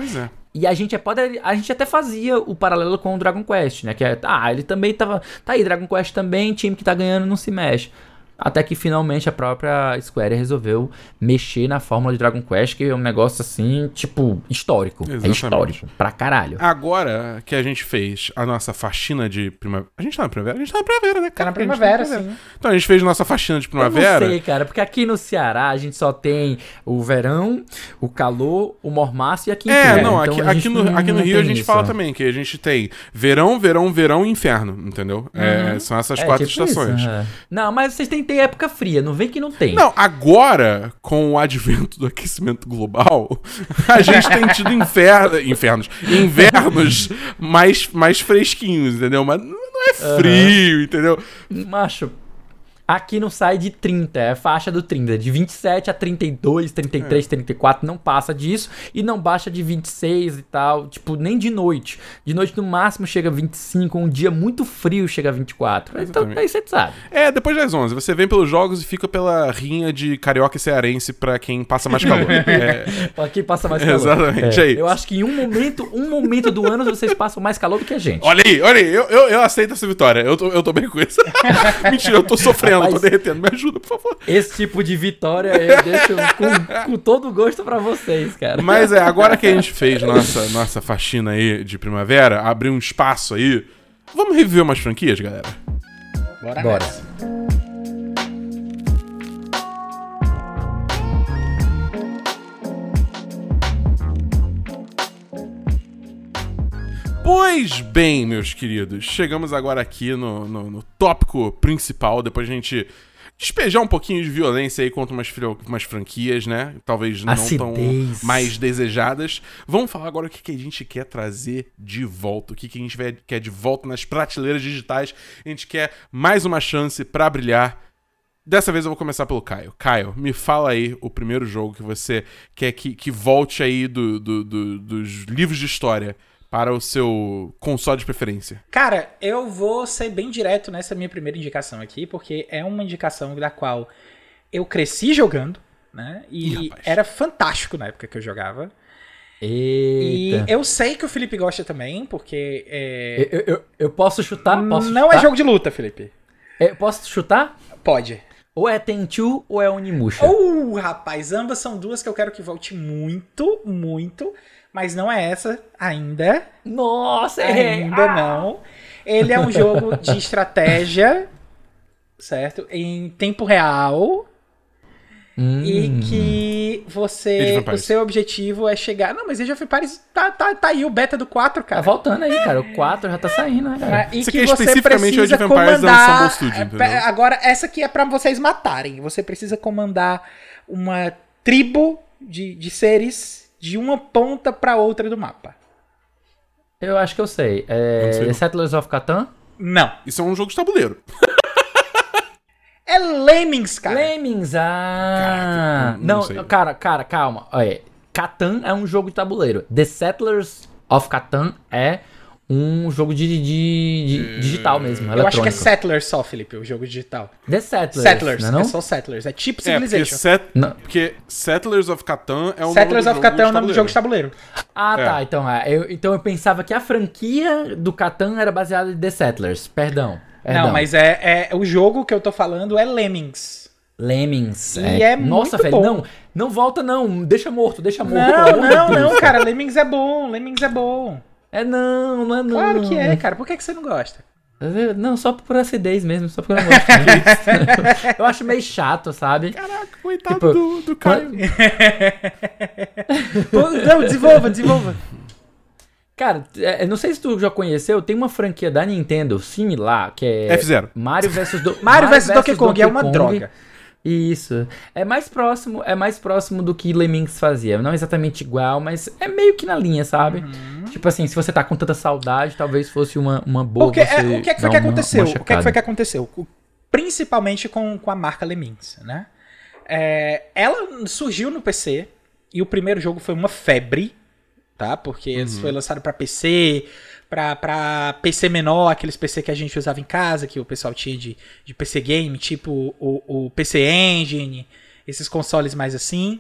É. E a gente pode, a gente até fazia o paralelo com o Dragon Quest, né? Que é, ah, ele também tava, tá aí Dragon Quest também, time que tá ganhando não se mexe. Até que finalmente a própria Square resolveu mexer na fórmula de Dragon Quest, que é um negócio assim, tipo, histórico. Exatamente. É histórico, pra caralho. Agora que a gente fez a nossa faxina de primavera. A gente tá na primavera? A gente tá na primavera, né? Tá na cara? A gente primavera, sim. Então a gente fez nossa faxina de Eu primavera. não sei, cara, porque aqui no Ceará a gente só tem o verão, o calor, o mormaço e a quintura. É, não, Então aqui, aqui no, não- aqui no não Rio a gente isso. fala também que a gente tem verão, verão, verão e inferno, entendeu? É, são essas É, quatro tipo isso, estações. é. Não, mas vocês têm ter época fria, não vem que não tem. Não, agora, com o advento do aquecimento global, a gente tem tido inferno, infernos, invernos mais, mais fresquinhos, entendeu? Mas não é frio, entendeu? Macho, aqui não sai de 30, é faixa do 30. De 27 a 32, 33, É. 34, não passa disso. E não baixa de 26 e tal. Tipo, nem de noite. De noite, no máximo, chega a 25. Um dia muito frio chega a 24. Então, Exatamente. aí você sabe. É, depois das 11, você vem pelos jogos e fica pela rinha de carioca e cearense pra quem passa mais calor. É, Aqui passa mais calor. Exatamente, É, é isso. Eu acho que em um momento, um momento do ano, vocês passam mais calor do que a gente. olha aí, olha aí, eu, eu, eu aceito essa vitória. Eu tô, eu tô bem com isso. Mentira, eu tô sofrendo, Rapaz, tô derretendo. Me ajuda, por favor. Esse tipo de vitória eu deixo com, com todo gosto pra vocês, cara. Mas é, agora que a gente fez nossa, nossa faxina aí de primavera, abriu um espaço aí. Vamos reviver umas franquias, galera? Bora, Bora. nessa. Pois bem, meus queridos, chegamos agora aqui no, no, no tópico principal, depois a gente despejar um pouquinho de violência aí contra umas, umas franquias, né? Talvez não tão Acidez. mais desejadas. Vamos falar agora o que, que a gente quer trazer de volta, o que, que a gente quer de volta nas prateleiras digitais. A gente quer mais uma chance pra brilhar. Dessa vez eu vou começar pelo Caio. Caio, me fala aí o primeiro jogo que você quer que, que volte aí do, do- do- dos livros de história para o seu console de preferência. Cara, eu vou ser bem direto nessa minha primeira indicação aqui, porque é uma indicação da qual eu cresci jogando, né? Ih, E rapaz. era fantástico na época que eu jogava. Eita. E eu sei que o Felipe gosta também, porque é... Eu, eu- eu posso chutar? Posso não chutar? é jogo de luta, Felipe. Eu posso chutar? Pode. Ou é Tenchu ou é Onimusha? Uh, rapaz, ambas são duas que eu quero que volte muito, muito, mas não é essa ainda. Nossa, errei. Ainda não. Ele é um jogo de estratégia certo? Em tempo real. Hum. E que você. O seu objetivo é chegar. Não, mas Age of Empires tá, tá, tá aí o beta do 4, Tá cara. voltando aí, cara. O 4 já tá saindo, né, cara? Ah, E Isso que aqui é você especificamente precisa Age of Empires comandar... Ensemble Studio, é, entendeu? Agora, essa aqui é pra vocês matarem. Você precisa comandar uma tribo de, de seres de uma ponta pra outra do mapa. Eu acho que eu sei. Não É sei não. Settlers of Catan? Não. Isso é um jogo de tabuleiro. É Lemmings, cara. Lemmings, ah. Caraca, não- não cara, cara, calma. Olha, Catan é um jogo de tabuleiro. The Settlers of Catan é um jogo de, de- de- digital mesmo, Eu acho que é. Settlers só, Felipe, o jogo digital. The Settlers, Settlers, não é não? é só Settlers. É tipo É, porque, Civilization. set... Não. porque Settlers of Catan é o Settlers nome of do Catan é o jogo nome do jogo de tabuleiro. Ah, É. tá. Então, é, eu, então eu pensava que a franquia do Catan era baseada em The Settlers. Perdão. perdão. Não, mas é, é o jogo que eu tô falando é Lemmings. Lemmings. E é Nossa, muito velho, bom. não. Não volta, não. Deixa morto, deixa morto. Não, não, não, cara. Lemmings é bom. Lemmings é bom. É não, não é não. Claro que é, cara. Por que, que você não gosta? Não, só por acidez mesmo, só porque eu não gosto. muito. eu acho meio chato, sabe? Caraca, coitado Tipo, do, do Caio. Não, desenvolva, desenvolva. Cara, é, não sei se tu já conheceu, tem uma franquia da Nintendo similar, que é F0. Mario vs Do... Mario vs Donkey Kong é uma droga. Isso. É mais próximo, é mais próximo do que Lemmings fazia. Não exatamente igual, mas é meio que na linha, sabe? Uhum. Tipo assim, se você tá com tanta saudade, talvez fosse uma, uma boa Porque, você é, o que, é que foi que uma- aconteceu? uma O que, é que foi que aconteceu? Principalmente com, com a marca Lemmings, né? É, ela surgiu no PC e o primeiro jogo foi uma febre, tá? Porque Uhum. eles foi lançado pra PC, pra, pra PC menor, aqueles PC que a gente usava em casa, que o pessoal tinha de, de PC game, tipo o, o PC Engine, esses consoles mais assim.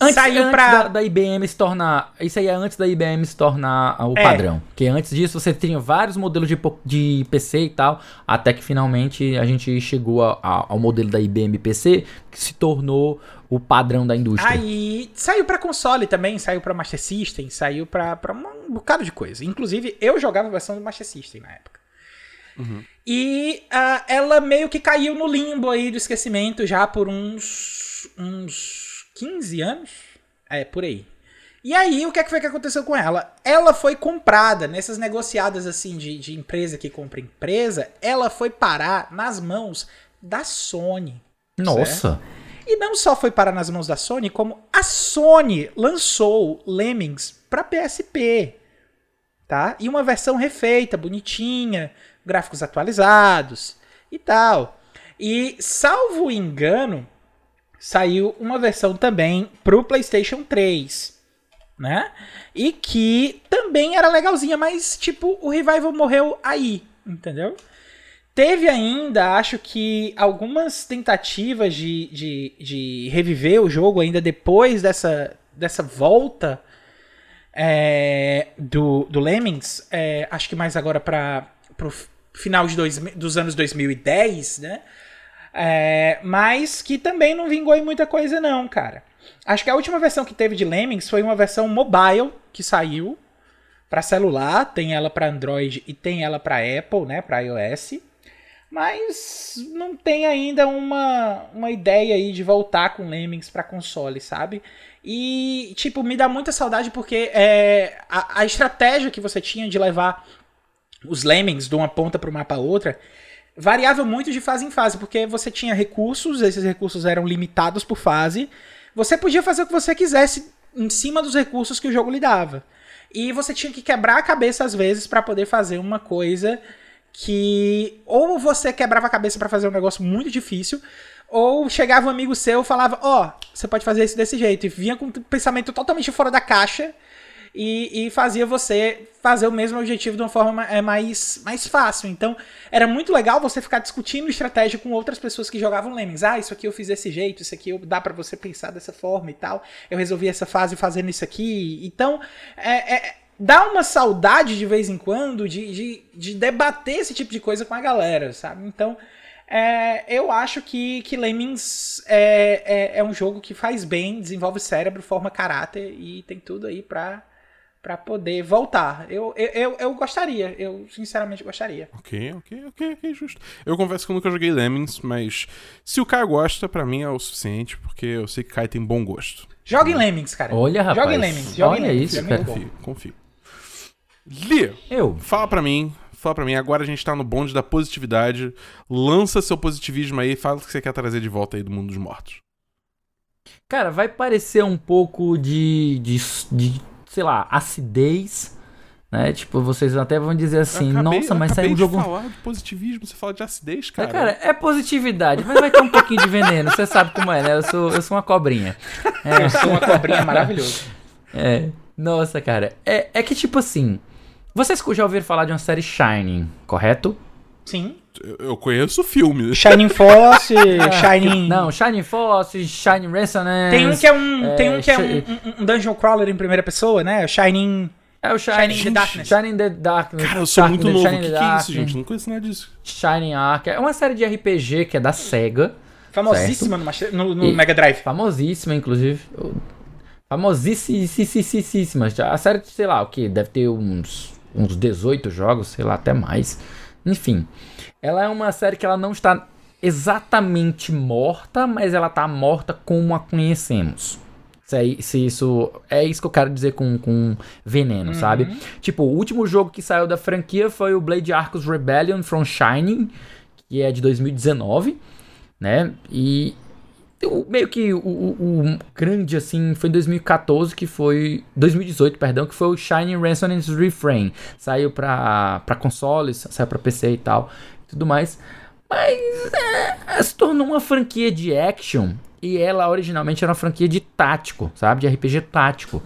Antes, Saiu antes pra- da, da IBM se tornar. Isso aí é antes da IBM se tornar o É. padrão. Porque antes disso você tinha vários modelos de, de PC e tal. Até que finalmente a gente chegou a- a- ao modelo da IBM PC, que se tornou o padrão da indústria. Aí saiu pra console também, saiu pra Master System, saiu pra, pra um bocado de coisa. Inclusive, eu jogava a versão do Master System na época. E ah, ela meio que caiu no limbo aí do esquecimento já por uns, uns 15 anos. É, por aí. E aí, o que, é que foi que aconteceu com ela? Ela foi comprada nessas negociadas assim de, de empresa que compra empresa. Ela foi parar nas mãos da Sony. Nossa! E não só foi parar nas mãos da Sony, como a Sony lançou Lemmings para PSP, tá? E uma versão refeita, bonitinha, gráficos atualizados e tal. E salvo engano, saiu uma versão também pro PlayStation 3, né? E que também era legalzinha, mas tipo, o Revival morreu aí, entendeu? Teve ainda, acho que, algumas tentativas de, de, de reviver o jogo ainda depois dessa, dessa volta é, do, do Lemmings. é, acho que mais agora para o final de dois, dos anos 2010, né? É, mas que também não vingou em muita coisa não, cara. Acho que a última versão que teve de Lemmings foi uma versão mobile que saiu para celular, tem ela para Android e tem ela para Apple, né, para iOS. Mas não tem ainda uma, uma ideia aí de voltar com Lemmings para console, sabe? E, tipo, me dá muita saudade porque é, a, a estratégia que você tinha de levar os Lemmings de uma ponta para uma para outra variava muito de fase em fase, porque você tinha recursos, esses recursos eram limitados por fase. Você podia fazer o que você quisesse em cima dos recursos que o jogo lhe dava. E você tinha que quebrar a cabeça às vezes para poder fazer uma coisa que ou você quebrava a cabeça para fazer um negócio muito difícil, ou chegava um amigo seu e falava: "Ó, oh, você pode fazer isso desse jeito", e vinha com um pensamento totalmente fora da caixa. E, e, fazia você fazer o mesmo objetivo de uma forma é, mais, mais fácil. Então, era muito legal você ficar discutindo estratégia com outras pessoas que jogavam Lemmings. Ah, isso aqui eu fiz desse jeito, isso aqui eu, dá para você pensar dessa forma e tal. Eu resolvi essa fase fazendo isso aqui. Então, é, é, dá uma saudade de vez em quando de, de, de debater esse tipo de coisa com a galera, sabe? Então, é, eu acho que, que Lemmings é, é, é, um jogo que faz bem, desenvolve cérebro, forma caráter e tem tudo aí pra pra poder voltar. Eu, eu, eu, eu gostaria, eu sinceramente gostaria. Ok, ok, ok, ok, justo. Eu confesso que eu nunca joguei Lemmings, mas se o Kai gosta, pra mim é o suficiente, porque eu sei que Kai tem bom gosto. Joga em Lemmings, cara. Olha, rapaz. Joga em Lemmings. Joga Olha em Lemmings. isso, é cara. Confio, confio. Lia, Eu. fala pra mim, fala pra mim, agora a gente tá no bonde da positividade. Lança seu positivismo aí, fala o que você quer trazer de volta aí do mundo dos mortos. Cara, vai parecer um pouco de, de, de, sei lá, acidez, né? Tipo, vocês até vão dizer assim, acabei- nossa, mas saiu um jogo... falar de positivismo, você fala de acidez, É, cara. cara, é positividade, mas vai ter um pouquinho de veneno, você sabe como é, né? Eu sou, eu sou uma cobrinha. Eu sou uma cobrinha maravilhoso. É, nossa, cara, é, é que tipo assim, vocês já ouviram falar de uma série Shining, correto? Sim. Eu, conheço o filme. Shining Force, Shining. Não, Shining Force, Shining Resonance... Tem um que é um. É, tem um que é um, um- um dungeon crawler em primeira pessoa, né? Shining. É o Shining, Shining in the Darkness. Shining the Darkness. Cara, eu sou muito Darkness, novo. O Shining que, the que é isso, gente? Não conheço nada disso. Shining Ark. É uma série de RPG que é da SEGA. Famosíssima no, Master- no, no E- Mega Drive. Famosíssima, inclusive. Famosíssima. A série, sei lá, o que? Deve ter uns, uns 18 jogos, sei lá, até mais. Enfim. Ela é uma série que ela não está exatamente morta, mas ela tá morta como a conhecemos. Se, é- se isso. É isso que eu quero dizer com, com veneno, sabe? Tipo, o último jogo que saiu da franquia foi o Blade Arcus Rebellion from Shining, que é de 2019, né? E o- meio que o, o- o grande, assim, foi em 2014, que foi. 2018, perdão, que foi o Shining Resonance Refrain. Saiu pra, pra consoles, saiu pra PC e tal, e tudo mais. Mas é, se tornou uma franquia de action. E ela originalmente era uma franquia de tático, sabe? De RPG tático.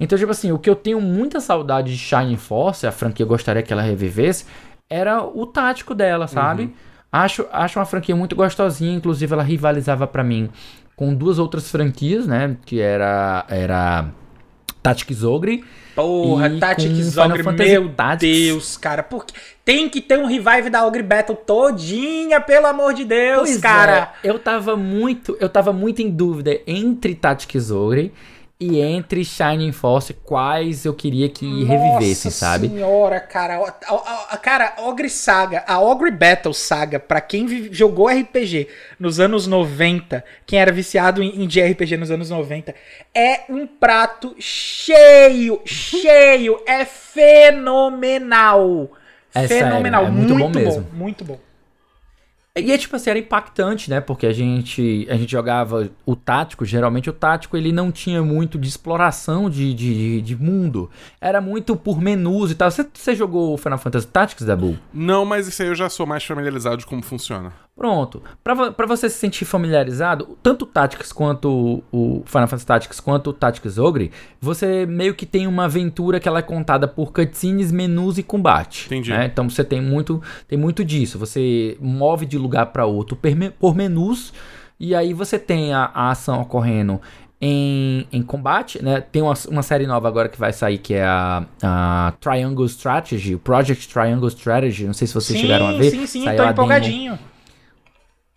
Então, tipo assim, o que eu tenho muita saudade de Shining Force, a franquia eu gostaria que ela revivesse, era o tático dela, sabe? Acho, acho uma franquia muito gostosinha, inclusive ela rivalizava pra mim com duas outras franquias, né? Que era, era Tactics Ogre. Porra, Tactics Ogre, meu Tactics. Deus, cara. Porque tem que ter um revive da Ogre Battle todinha, pelo amor de Deus, Pois cara. é, eu tava muito, eu tava muito em dúvida entre Tactics Ogre e entre Shining Force, quais eu queria que revivessem, Nossa sabe? senhora, cara. A, a- a- cara, Ogre Saga, a Ogre Battle Saga, pra quem jogou RPG nos anos 90, quem era viciado em, em JRPG nos anos 90, é um prato cheio, cheio, é fenomenal. É sério, fenomenal, é muito bom mesmo. muito bom. E é tipo assim, era impactante, né? Porque a gente, a gente jogava o tático, geralmente o tático ele não tinha muito de exploração de, de, de mundo. Era muito por menus e tal. Você, você jogou Final Fantasy Tactics, Dabu? Não, mas isso aí eu já sou mais familiarizado de como funciona. Pronto. Pra você se sentir familiarizado, tanto o Tactics quanto o Final Fantasy Tactics quanto o Tactics Ogre, você meio que tem uma aventura que ela é contada por cutscenes, menus e combate. Entendi. né? Então você tem muito, tem muito disso. Você move de lugar pra outro por menus e aí você tem a, a ação ocorrendo em, em combate, né? Tem uma, uma série nova agora que vai sair que é a, a Triangle Strategy, o Project Triangle Strategy. Não sei se vocês sim, chegaram a ver. sim, sim, Saiu tô a demo.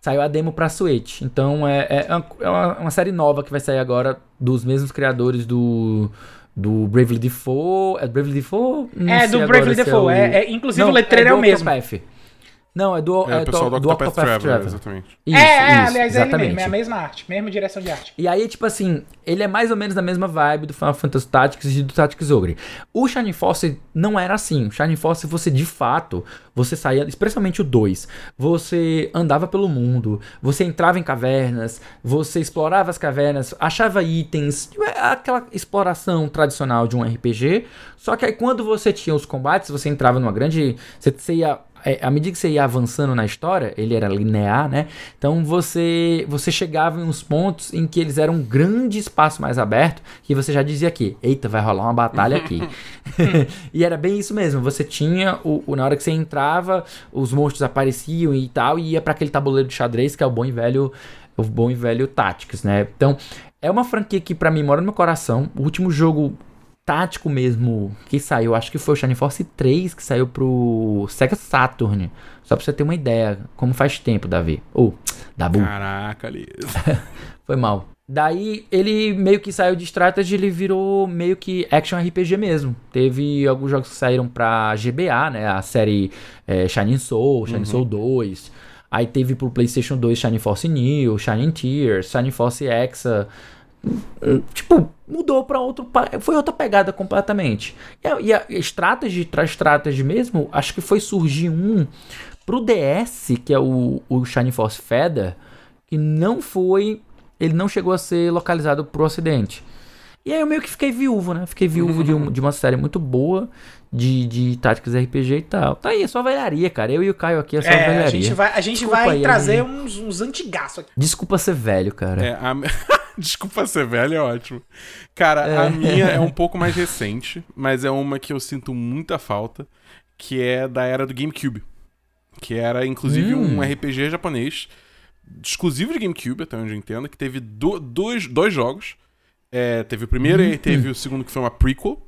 Saiu a demo pra Switch. Então é, é, é uma, uma série nova que vai sair agora dos mesmos criadores do. Do Bravely Default. É Bravely Default? Não É, do Bravely é Default. o- É, é- inclusive Não, o letreiro é, do o mesmo. Octopath. Não, é do, É, é o pessoal do do Octopath Octopath Traveler, exatamente. Isso, é, é, isso, aliás, é ele exatamente. mesmo, é a mesma arte, mesma direção de arte. E aí, tipo assim, ele é mais ou menos da mesma vibe do Final Fantasy Tactics e do Tactics Ogre. O Shining Force não era assim. O Shining Force, você de fato, você saía, especialmente o 2, você andava pelo mundo, você entrava em cavernas, você explorava as cavernas, achava itens, é aquela exploração tradicional de um RPG. Só que aí quando você tinha os combates, você entrava numa grande. Você, você ia é, à medida que você ia avançando na história, ele era linear, né? Então você você chegava em uns pontos em que eles eram um grande espaço mais aberto que você já dizia aqui, eita, vai rolar uma batalha aqui. e era bem isso mesmo. Você tinha o, o- na hora que você entrava, os monstros apareciam e tal, e ia para aquele tabuleiro de xadrez que é o bom e velho o bom e velho Tactics, né? Então, é uma franquia que pra mim mora no meu coração. O último jogo tático mesmo que saiu, acho que foi o Shining Force 3 que saiu pro Sega Saturn. Só pra você ter uma ideia, como faz tempo, Davi. Ou, Dabu, Caraca, ali. foi mal. Daí ele meio que saiu de strategy, ele virou meio que action RPG mesmo. Teve alguns jogos que saíram pra GBA, né? A série é, Shining Soul, Shining Soul 2. Aí teve pro PlayStation 2 Shining Force New, Shining Tears, Shining Force Exa. Hum, Tipo, mudou pra outro. Foi outra pegada completamente. E a, e a strategy, tra strategy mesmo, acho que foi surgir um pro DS, que é o, o Shining Force Feather, que não foi. Ele não chegou a ser localizado pro ocidente. E aí eu meio que fiquei viúvo, né? Fiquei viúvo de, um- de uma série muito boa de, de táticas RPG e tal. Tá aí, é só velharia, cara. Eu e o Caio aqui é só É, velharia. a gente vai, a gente Desculpa vai aí, trazer uns, uns antigaços aqui. Desculpa ser velho, cara. É, a... Desculpa ser velho, é ótimo. Cara, É. a minha é um pouco mais recente, mas é uma que eu sinto muita falta, que é da era do GameCube. Que era, inclusive, Hum. um RPG japonês, exclusivo de GameCube, até onde eu entendo, que teve do- dois, dois jogos. É, teve o primeiro Hum. e teve o segundo, que foi uma prequel.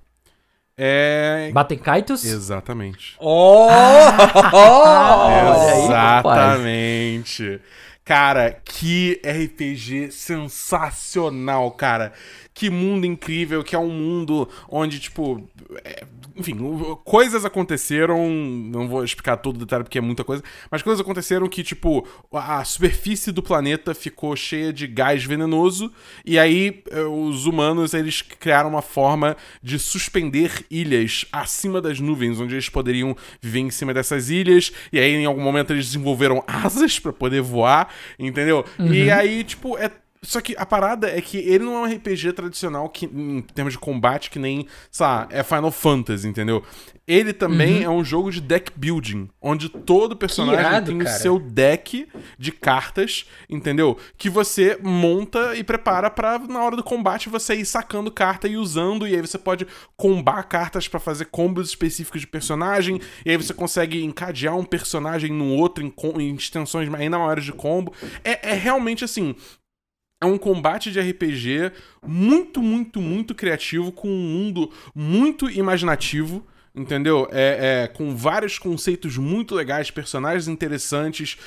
É... Batem Kaitos? Exatamente. Oh! Aí, Exatamente. Cara, que RPG sensacional, cara. Que mundo incrível, que é um mundo onde, tipo. é, enfim, coisas aconteceram. Não vou explicar todo o detalhe porque é muita coisa. Mas coisas aconteceram que, tipo, a superfície do planeta ficou cheia de gás venenoso. E aí, eh, os humanos, eles criaram uma forma de suspender ilhas acima das nuvens, onde eles poderiam viver em cima dessas ilhas. E aí, em algum momento, eles desenvolveram asas pra poder voar, entendeu? E aí, tipo, é. Só que a parada é que ele não é um RPG tradicional que, em termos de combate, que nem, sei lá, é Final Fantasy, entendeu? Ele também é um jogo de deck building, onde todo personagem irado, tem o seu deck de cartas, entendeu? Que você monta e prepara pra na hora do combate você ir sacando carta e usando, e aí você pode combar cartas pra fazer combos específicos de personagem, e aí você consegue encadear um personagem no outro em, em extensões ainda maiores de combo. É, é realmente assim. É um combate de RPG muito, muito, muito criativo, com um mundo muito imaginativo. Entendeu? É, é, com vários conceitos muito legais, personagens interessantes.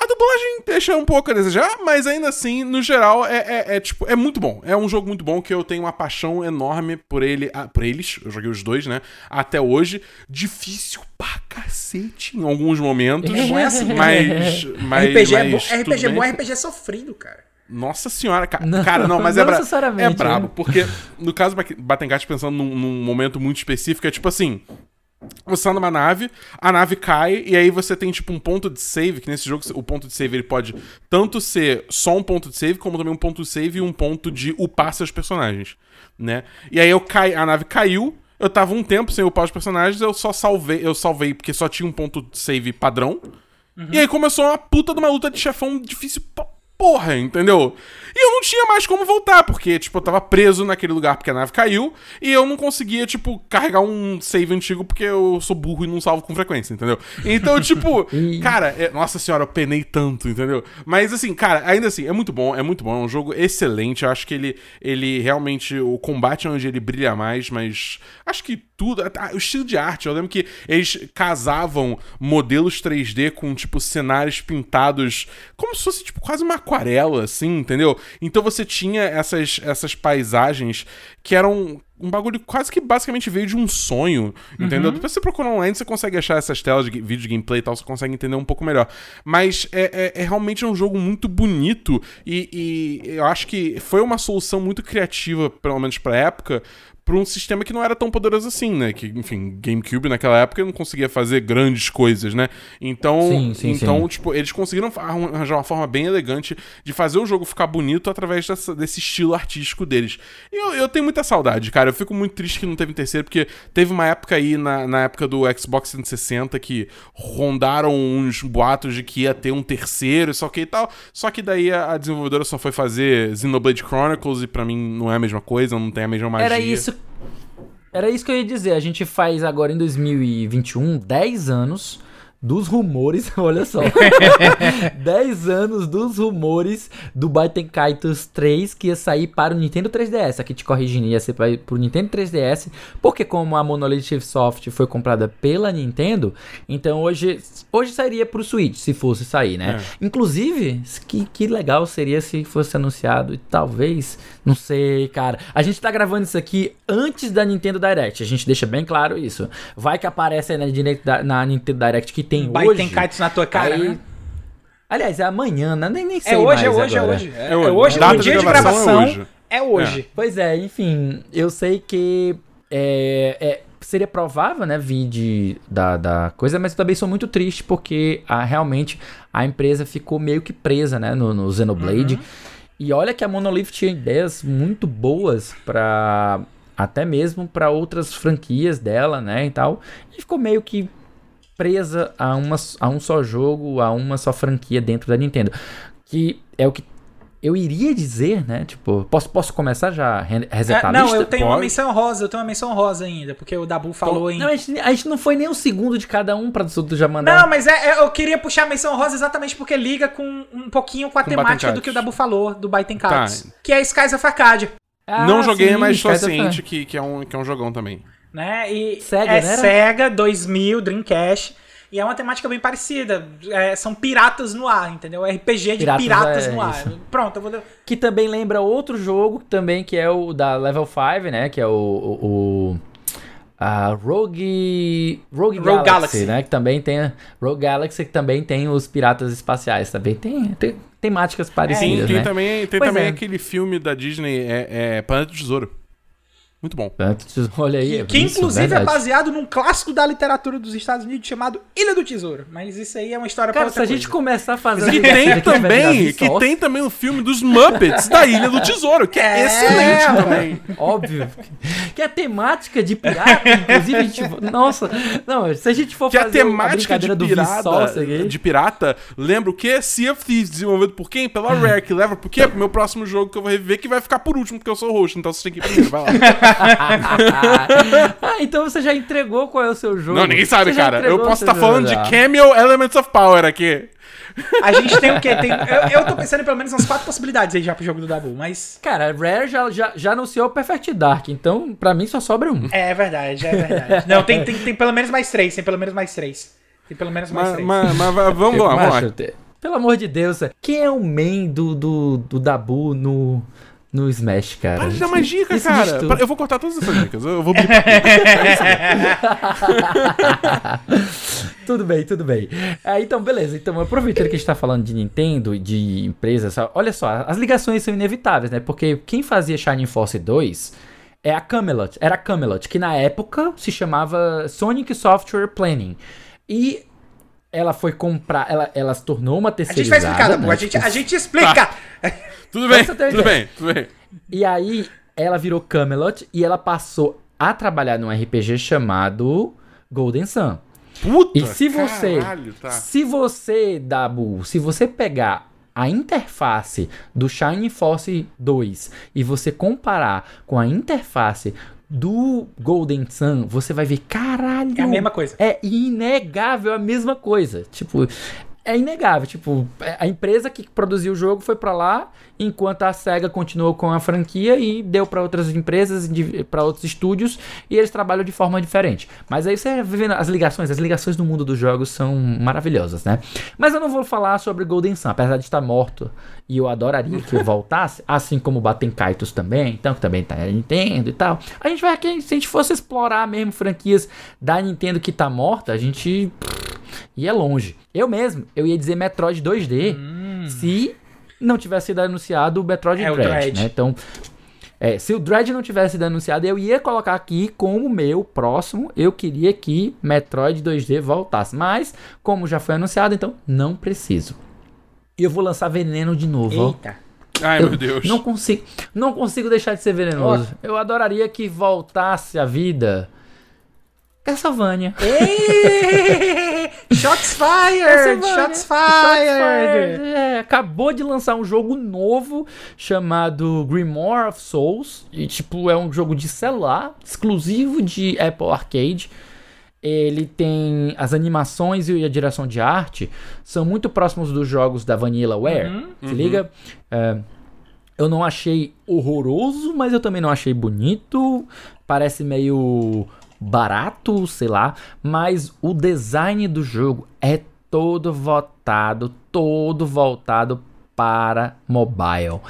A dublagem deixa um pouco a desejar, mas ainda assim, no geral, é, é- é, tipo, é muito bom. É um jogo muito bom que eu tenho uma paixão enorme por ele, ah, por eles. Eu joguei os dois, né? Até hoje. Difícil pra cacete em alguns momentos. Bom é assim, mas, mas. RPG é bom, mas RPG é bom, bem. RPG é sofrido, cara. Nossa senhora, ca- Não, cara, não, mas não é, necessariamente, é brabo, né? porque no caso do Batengat, pensando num, num momento muito específico, é tipo assim, você tá numa nave, a nave cai, e aí você tem tipo um ponto de save, que nesse jogo o ponto de save ele pode tanto ser só um ponto de save, como também um ponto de save e um ponto de upar seus personagens, né? E aí eu cai, a nave caiu, eu tava um tempo sem upar os personagens, eu só salvei, eu salvei porque só tinha um ponto de save padrão, e aí começou uma puta de uma luta de chefão difícil pra porra, entendeu? E eu não tinha mais como voltar, porque, tipo, eu tava preso naquele lugar porque a nave caiu, e eu não conseguia, tipo, carregar um save antigo porque eu sou burro e não salvo com frequência, entendeu? Então, tipo, cara, é- nossa senhora, eu penei tanto, entendeu? Mas, assim, cara, ainda assim, é muito bom, é muito bom, é um jogo excelente, eu acho que ele, ele realmente, o combate é onde ele brilha mais, mas acho que tudo, ah, o estilo de arte, eu lembro que eles casavam modelos 3D com, tipo, cenários pintados como se fosse, tipo, quase uma aquarela, assim, entendeu? Então você tinha essas, essas paisagens que eram um bagulho quase que basicamente veio de um sonho, entendeu? Depois você procura online, você consegue achar essas telas de vídeo de gameplay e tal, você consegue entender um pouco melhor. Mas é, é- é realmente um jogo muito bonito e, e eu acho que foi uma solução muito criativa, pelo menos pra época, pra um sistema que não era tão poderoso assim, né? Que, enfim, GameCube naquela época não conseguia fazer grandes coisas, né? Então, Sim, sim, então sim. tipo, eles conseguiram arranjar uma forma bem elegante de fazer o jogo ficar bonito através dessa- desse estilo artístico deles. E eu, eu tenho muita saudade, cara. Eu fico muito triste que não teve um terceiro, porque teve uma época aí, na, na época do Xbox 360, que rondaram uns boatos de que ia ter um terceiro, só que e tal. Só que daí a, a desenvolvedora só foi fazer Xenoblade Chronicles e pra mim não é a mesma coisa, não tem a mesma magia. Era isso. Era isso que eu ia dizer. A gente faz agora em 2021 10 anos dos rumores, olha só. 10 anos dos rumores do Baiten Kaitos 3 que ia sair para o Nintendo 3DS. Aqui te corrigindo, ia ser para o Nintendo 3DS, porque como a Monolith Soft foi comprada pela Nintendo, então hoje, hoje sairia para o Switch, se fosse sair, né? É. Inclusive, que, que legal seria se fosse anunciado, e talvez, não sei, cara. A gente tá gravando isso aqui antes da Nintendo Direct, a gente deixa bem claro isso. Vai que aparece aí na, na Nintendo Direct que tem Vai, hoje. tem kites na tua cara, aí... né? Aliás, é amanhã, né? Nem, nem sei é hoje, mais é hoje, agora. é hoje, é hoje. É hoje. o dia de gravação, é hoje. É hoje. É. Pois é, enfim, eu sei que é, é, seria provável, né, vir de, da, da coisa, mas eu também sou muito triste porque a, realmente a empresa ficou meio que presa, né, no, no Xenoblade. Uhum. E olha que a Monolith tinha ideias muito boas para até mesmo para outras franquias dela, né, e tal. E ficou meio que presa a, uma, a um só jogo, a uma só franquia dentro da Nintendo. Que é o que eu iria dizer, né? Tipo, posso, posso começar já resetar é, não, a lista? Não, eu tenho Pode. uma menção rosa, eu tenho uma menção rosa ainda, porque o Dabu falou em... Não, a gente, a gente não foi nem um segundo de cada um pra tu já mandar. Não, mas é, é, eu queria puxar a menção rosa exatamente porque liga com um pouquinho com a com temática do que o Dabu falou, do Baiten Cards, tá. que é Skies of Arcadia. Ah, não joguei, sim, mas estou ciente que, que, é um, que é um jogão também né? E Sega, é né? Sega 2000, Dreamcast. E é uma temática bem parecida. É, são piratas no ar, entendeu? RPG de piratas, piratas é, no ar. Isso. Pronto, eu vou. Que também lembra outro jogo, também, que é o da Level 5, né? Que é o. o, o a Rogue, Rogue, Rogue Galaxy, Galaxy, né? Que também tem. Rogue Galaxy, que também tem os piratas espaciais. Também tem, tem temáticas parecidas. É, tem né? também, tem também é. aquele filme da Disney, é, é Planeta do Tesouro. Muito bom. Olha aí. Que, que isso, inclusive é verdade. é baseado num clássico da literatura dos Estados Unidos chamado Ilha do Tesouro. Mas isso aí é uma história Cara, se a gente começar a fazer. Que tem também, que tem também o filme dos Muppets da Ilha do Tesouro, que é, é excelente também. Óbvio. Que é temática de pirata, inclusive a gente, nossa, não, se a gente for que fazer a temática a de pirata, de pirata, lembra o quê? Sea of Thieves desenvolvido por quem? Pela Rare, que leva por quê? Pro meu próximo jogo que eu vou reviver, que vai ficar por último, porque eu sou host, então você tem que ir primeiro, vai lá. ah, então você já entregou qual é o seu jogo. Não, ninguém sabe, cara. Eu posso estar tá falando já. de Cameo Elements of Power aqui. A gente tem o quê? Tem, eu, eu tô pensando em pelo menos umas quatro possibilidades aí já pro jogo do Dabu, mas. Cara, a Rare já, já, já anunciou o Perfect Dark, então pra mim só sobra um. É verdade, é verdade. Não, tem, tem, tem pelo menos mais três, tem pelo menos mais três. Tem pelo menos mais mas, três. Mas, mas, mas vamos lá, vamos lá. Pelo amor de Deus, quem é o main do, do, do Dabu no, no Smash, cara. Para de dar mais dica, cara. Eu vou cortar todas essas dicas. Eu vou Tudo bem, tudo bem. É, então, beleza. Então, aproveitando que a gente tá falando de Nintendo e de empresas, olha só, as ligações são inevitáveis, né? Porque quem fazia Shining Force 2 é a Camelot. Era a Camelot, que na época se chamava Sonic Software Planning. E ela foi comprar, ela, ela se tornou uma terceirizada. A gente vai explicar, né? a, gente, a gente explica. Tá. Tudo bem, tudo bem, tudo bem. E aí, ela virou Camelot e ela passou a trabalhar num RPG chamado Golden Sun. Puta, e se você, caralho, tá. se você, Dabu, se você pegar a interface do Shining Force 2 e você comparar com a interface do Golden Sun, você vai ver, caralho. É a mesma coisa. É inegável a mesma coisa. Tipo, é inegável. Tipo, é, a empresa que produziu o jogo foi para lá, enquanto a SEGA continuou com a franquia e deu para outras empresas, para outros estúdios, e eles trabalham de forma diferente. Mas aí você vê as ligações, as ligações no mundo dos jogos são maravilhosas, né? Mas eu não vou falar sobre Golden Sun, apesar de estar morto, e eu adoraria que eu voltasse, assim como Batem Kaitos também, então que também tá na Nintendo e tal. A gente vai aqui, se a gente fosse explorar mesmo franquias da Nintendo que tá morta, a gente ia longe. Eu mesmo, eu ia dizer Metroid 2D hum. se não tivesse sido anunciado o Metroid é, Dread, o Dread. Né? Então, é, se o Dread não tivesse sido anunciado, eu ia colocar aqui como meu próximo. Eu queria que Metroid 2D voltasse. Mas, como já foi anunciado, então não preciso. E eu vou lançar veneno de novo. Eita. Ai, eu meu Deus. Não consigo, não consigo deixar de ser venenoso. Oh. Eu adoraria que voltasse a vida Castlevania. Shots fired! Shots fired! É, acabou de lançar um jogo novo chamado Grimoire of Souls. E, tipo, é um jogo de celular, exclusivo de Apple Arcade. ele tem as animações e a direção de arte são muito próximos dos jogos da Vanillaware. Uhum. Se liga? É, eu não achei horroroso, mas eu também não achei bonito. Parece meio barato, sei lá. Mas o design do jogo é todo votado, todo voltado para mobile.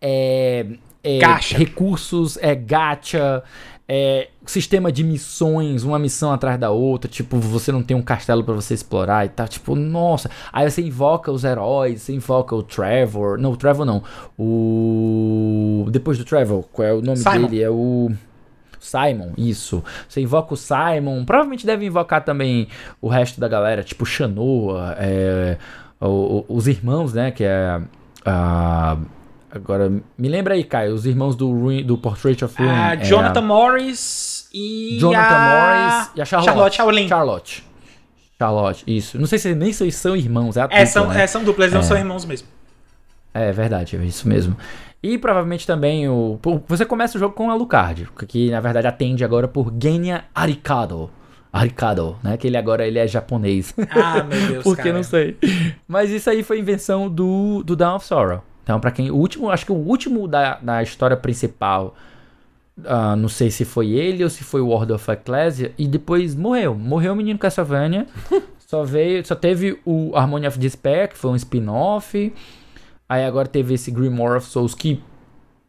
É, é Gacha. recursos, é gacha, é sistema de missões, uma missão atrás da outra, tipo, você não tem um castelo pra você explorar e tal, tipo, nossa. Aí você invoca os heróis, você invoca o Trevor, não, o Trevor não. O depois do Trevor, qual é o nome Simon. dele? É o Simon, isso. Você invoca o Simon, provavelmente deve invocar também o resto da galera, tipo Shanoa, é, os irmãos, né, que é a Agora, me lembra aí, Caio, os irmãos do, Ruin, do Portrait of Ruin. Ah, é Jonathan Morris e Jonathan a... Morris e a Charlotte. Charlotte Shaolin. Charlotte. Charlotte, isso. Não sei se nem se são irmãos, é a É, dupla, são, né? é, são duplas, não são irmãos mesmo. É verdade, é isso mesmo. E provavelmente também o. Você começa o jogo com Alucard, que na verdade atende agora por Genya Arikado. Arikado, né? Que ele agora ele é japonês. Ah, meu Deus, Porque cara. não sei. Mas isso aí foi invenção do, do Dawn of Sorrow. Então, pra quem. O último, acho que o último da, da história principal. ah, não sei se foi ele ou se foi o World of Ecclesia. E depois morreu. Morreu o menino Castlevania. só veio. Só teve o Harmony of Despair, que foi um spin-off. Aí agora teve esse Grimoire of Souls que,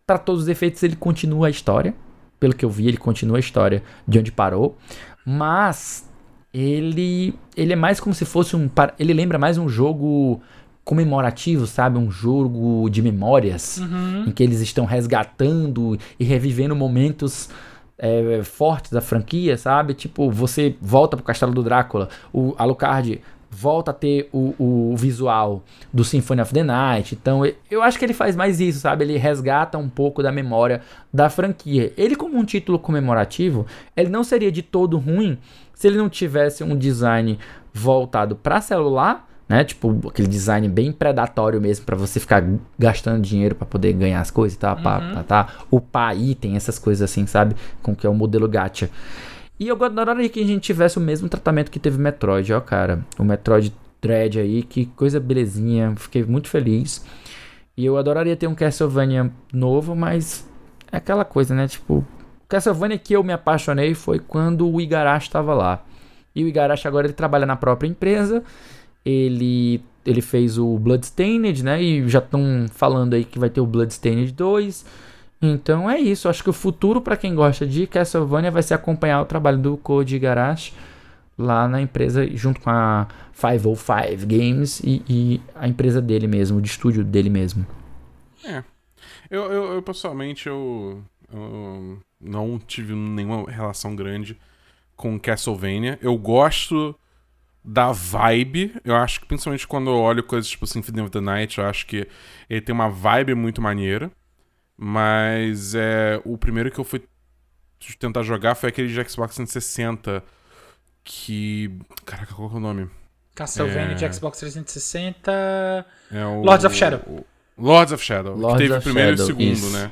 pra todos os efeitos, ele continua a história. Pelo que eu vi, ele continua a história de onde parou. Mas ele ele é mais como se fosse um ele lembra mais um jogo comemorativo, sabe, um jogo de memórias Uhum. em que eles estão resgatando e revivendo momentos é, fortes da franquia, sabe? Tipo, você volta pro Castelo do Drácula, o Alucard volta a ter o, o visual do Symphony of the Night. Então, eu acho que ele faz mais isso, sabe? Ele resgata um pouco da memória da franquia. Ele, como um título comemorativo, ele não seria de todo ruim se ele não tivesse um design voltado para celular, né? Tipo, aquele design bem predatório mesmo para você ficar gastando dinheiro para poder ganhar as coisas e tal, pá, Uhum. tá, tá. Upar item, essas coisas assim, sabe? Com que é o modelo gacha. E eu adoraria que a gente tivesse o mesmo tratamento que teve Metroid, ó, cara. O Metroid Dread aí, que coisa belezinha. Fiquei muito feliz. E eu adoraria ter um Castlevania novo, mas é aquela coisa, né? Tipo, o Castlevania que eu me apaixonei foi quando o Igarashi estava lá. E o Igarashi agora ele trabalha na própria empresa. Ele ele fez o Bloodstained, né? E já estão falando aí que vai ter o Bloodstained 2. Então é isso. Acho que o futuro para quem gosta de Castlevania vai ser acompanhar o trabalho do Koji Igarashi lá na empresa junto com a 505 Games e, e a empresa dele mesmo, de estúdio dele mesmo. Eu, eu, eu, pessoalmente, eu, eu não tive nenhuma relação grande com Castlevania. Eu gosto da vibe. Eu acho que, principalmente quando eu olho coisas tipo Symphony of the Night, eu acho que ele tem uma vibe muito maneira. Mas é, o primeiro que eu fui tentar jogar foi aquele de Xbox 360. Que. Caraca, qual que é o nome? Castlevania É. de Xbox 360. É o, Lords of Shadow. o- Lords of Shadow. Lords que teve o primeiro e Shadow, o segundo, isso. né?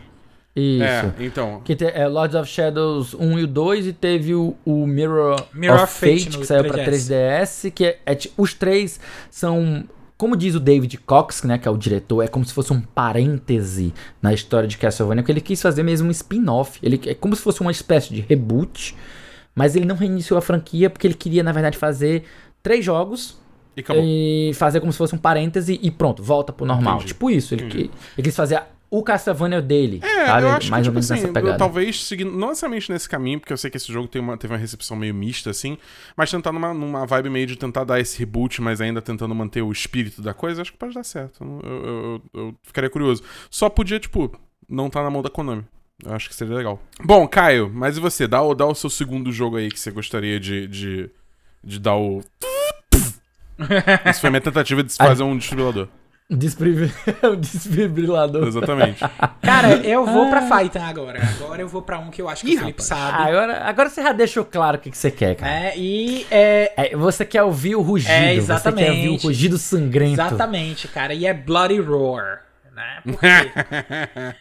Isso. É, então. Que te, é Lords of Shadows 1 e o 2 e teve o, o Mirror, Mirror of Fate Fate, que saiu pra 3DS, que é, é os três são, como diz o David Cox, né, que é o diretor, é como se fosse um parêntese na história de Castlevania, porque ele quis fazer mesmo um spin-off, ele é como se fosse uma espécie de reboot, mas ele não reiniciou a franquia porque ele queria, na verdade, fazer três jogos E e fazer como se fosse um parêntese e pronto, volta pro normal. Entendi. Tipo isso, ele, que- ele quis fazer o Castlevania dele, É, sabe? eu acho Mais que, ou tipo menos assim, nessa pegada. eu, talvez seguindo, não necessariamente nesse caminho, porque eu sei que esse jogo tem uma, teve uma recepção meio mista, assim, mas tentar numa, numa vibe meio de tentar dar esse reboot, mas ainda tentando manter o espírito da coisa, acho que pode dar certo. Eu, eu, eu- eu ficaria curioso. Só podia, tipo, não tá na mão da Konami. Eu acho que seria legal. Bom, Caio, mas e você? Dá, o- dá o seu segundo jogo aí que você gostaria de, de, de dar o. Isso foi minha tentativa de se fazer um desfibrilador. O desfibrilador. Exatamente. Cara, eu vou pra Fighter agora. Agora eu vou pra um que eu acho que Ih, o Felipe rapaz. sabe. Agora, agora você já deixou claro o que, que você quer, cara. É, e é. É, você quer ouvir o rugido. É, Você quer exatamente. ouvir o rugido sangrento. Exatamente, cara. E é Bloody Roar. Né? Por quê?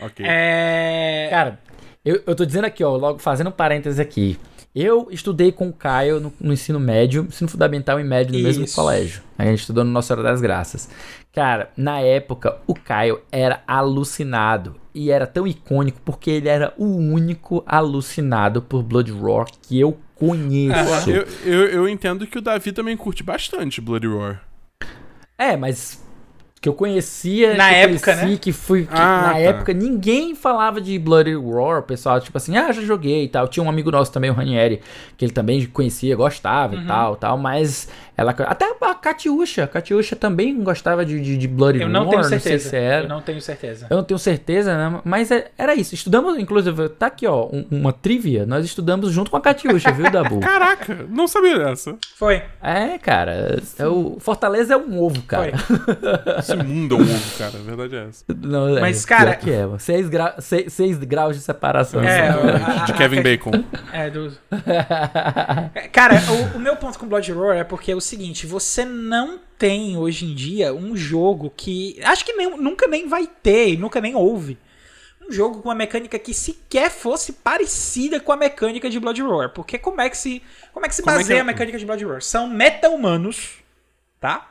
ok. é. Cara, eu, eu tô dizendo aqui, ó, logo fazendo um parênteses aqui. Eu estudei com o Caio no, no ensino médio, ensino fundamental e médio no mesmo Isso. colégio. A gente estudou no Nossa Hora das Graças. Cara, na época, o Caio era alucinado. E era tão icônico porque ele era o único alucinado por Blood Roar que eu conheço. Eu, eu, eu entendo que o Davi também curte bastante Bloody Roar. É, mas que eu conhecia, Na que época, conheci, né? que fui que Ah, na tá. época ninguém falava de Bloody Roar, o pessoal tipo assim, ah, já joguei e tal. Tinha um amigo nosso também, o Ranieri, que ele também conhecia, gostava Uhum. e tal, tal, mas ela até a Katiusha, a Katiusha também gostava de, de, de Bloody Eu Roar, não tenho sei certeza. se era. Eu não tenho certeza. Eu não tenho certeza, né? Mas é- era isso. Estudamos, inclusive, tá aqui, ó, um- uma trivia. Nós estudamos junto com a Katiusha, viu, Dabu? Caraca, não sabia dessa. Foi. É, cara. É o Fortaleza é um ovo, cara. Esse mundo é um ovo, cara. A verdade é essa. Não, é, Mas, cara- que é, mano. seis, gra... seis, seis graus de separação. É, sabe? a- De Kevin Bacon. É, do... Cara, o, o meu ponto com Blood Roar é porque é o seguinte, você não tem hoje em dia um jogo que. Acho que nem- nunca nem vai ter, e nunca nem houve. Um jogo com uma mecânica que sequer fosse parecida com a mecânica de Blood Roar. Porque como é que se. Como é que se Como é que baseia é? a mecânica de Blood Roar? São meta-humanos, tá?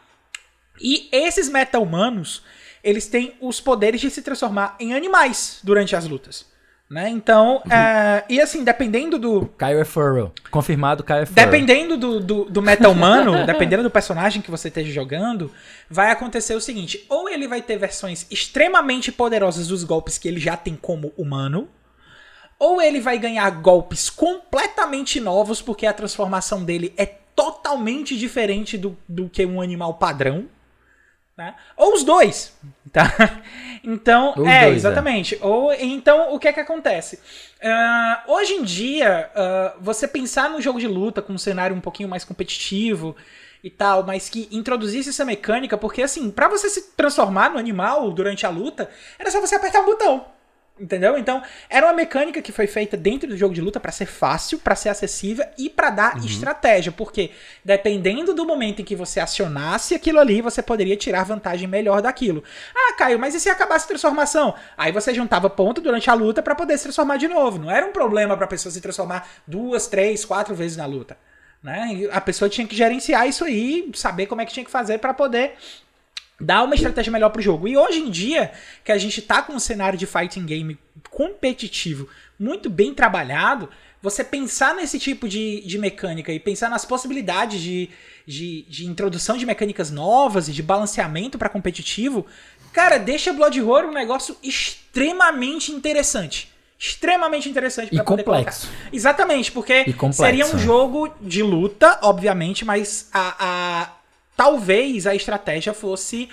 E esses meta-humanos, eles têm os poderes de se transformar em animais durante as lutas. Né? Então, é, e assim, dependendo do, Caio é furrow. Confirmado, Caio é furrow. Dependendo do, do, do meta humano, dependendo do personagem que você esteja jogando, vai acontecer o seguinte: ou ele vai ter versões extremamente poderosas dos golpes que ele já tem como humano, ou ele vai ganhar golpes completamente novos, porque a transformação dele é totalmente diferente do, do que um animal padrão. Né? Ou os dois, tá? Então, é, dois, é. exatamente. Ou então, o que é que acontece? Ah, hoje em dia, ah, você pensar num jogo de luta com um cenário um pouquinho mais competitivo e tal, mas que introduzisse essa mecânica, porque assim, pra você se transformar no animal durante a luta, era só você apertar um botão. Entendeu? Então, era uma mecânica que foi feita dentro do jogo de luta pra ser fácil, pra ser acessível e pra dar estratégia, porque dependendo do momento em que você acionasse aquilo ali, você poderia tirar vantagem melhor daquilo. Ah, Caio, mas e se acabasse a transformação? Aí você juntava ponto durante a luta pra poder se transformar de novo. Não era um problema pra pessoa se transformar duas, três, quatro vezes na luta. Né? A pessoa tinha que gerenciar isso aí, saber como é que tinha que fazer pra poder dar uma estratégia melhor pro jogo. E hoje em dia, que a gente tá com um cenário de fighting game competitivo muito bem trabalhado, você pensar nesse tipo de, de mecânica e pensar nas possibilidades de, de, de introdução de mecânicas novas e de balanceamento para competitivo, cara, deixa Blood Roar um negócio extremamente interessante. Extremamente interessante E poder complexo. colocar. Exatamente, porque seria um né? jogo de luta, obviamente, mas a, a- talvez a estratégia fosse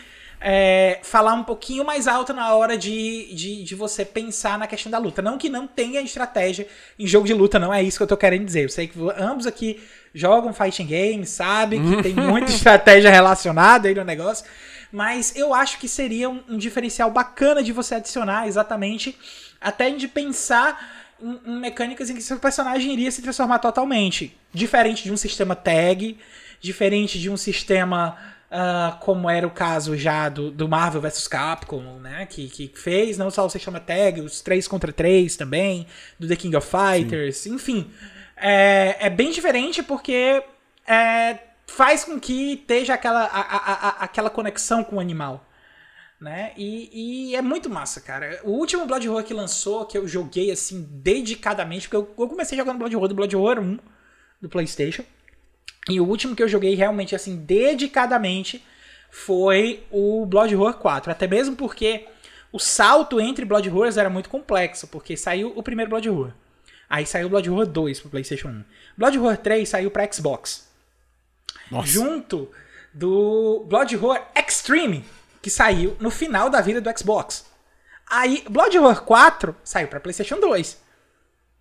é, falar um pouquinho mais alto na hora de, de, de você pensar na questão da luta. Não que não tenha estratégia em jogo de luta, não é isso que eu tô querendo dizer. Eu sei que ambos aqui jogam fighting game, sabem que tem muita estratégia relacionada aí no negócio, mas eu acho que seria um, um diferencial bacana de você adicionar exatamente até de pensar em, em mecânicas em que seu personagem iria se transformar totalmente. Diferente de um sistema tag, diferente de um sistema ah, como era o caso já do, do Marvel vs Capcom, né? Que, que fez não só o sistema tag, os 3 contra 3 também, do The King of Fighters, enfim. É, é bem diferente porque é, faz com que esteja aquela, a- a- a- aquela conexão com o animal né? E, e é muito massa, cara. O último Blood Roar que lançou, que eu joguei assim dedicadamente, porque eu, eu comecei jogando Blood Roar do Blood Roar 1 do PlayStation. E o último que eu joguei realmente assim dedicadamente foi o Blood Roar 4, até mesmo porque o salto entre Blood Roars era muito complexo, porque saiu o primeiro Blood Roar. Aí saiu o Blood Roar 2 pro PlayStation 1. Blood Roar 3 saiu para Xbox Nossa. junto do Blood Roar Extreme, que saiu no final da vida do Xbox. Aí, Blood Roar 4 saiu pra PlayStation 2.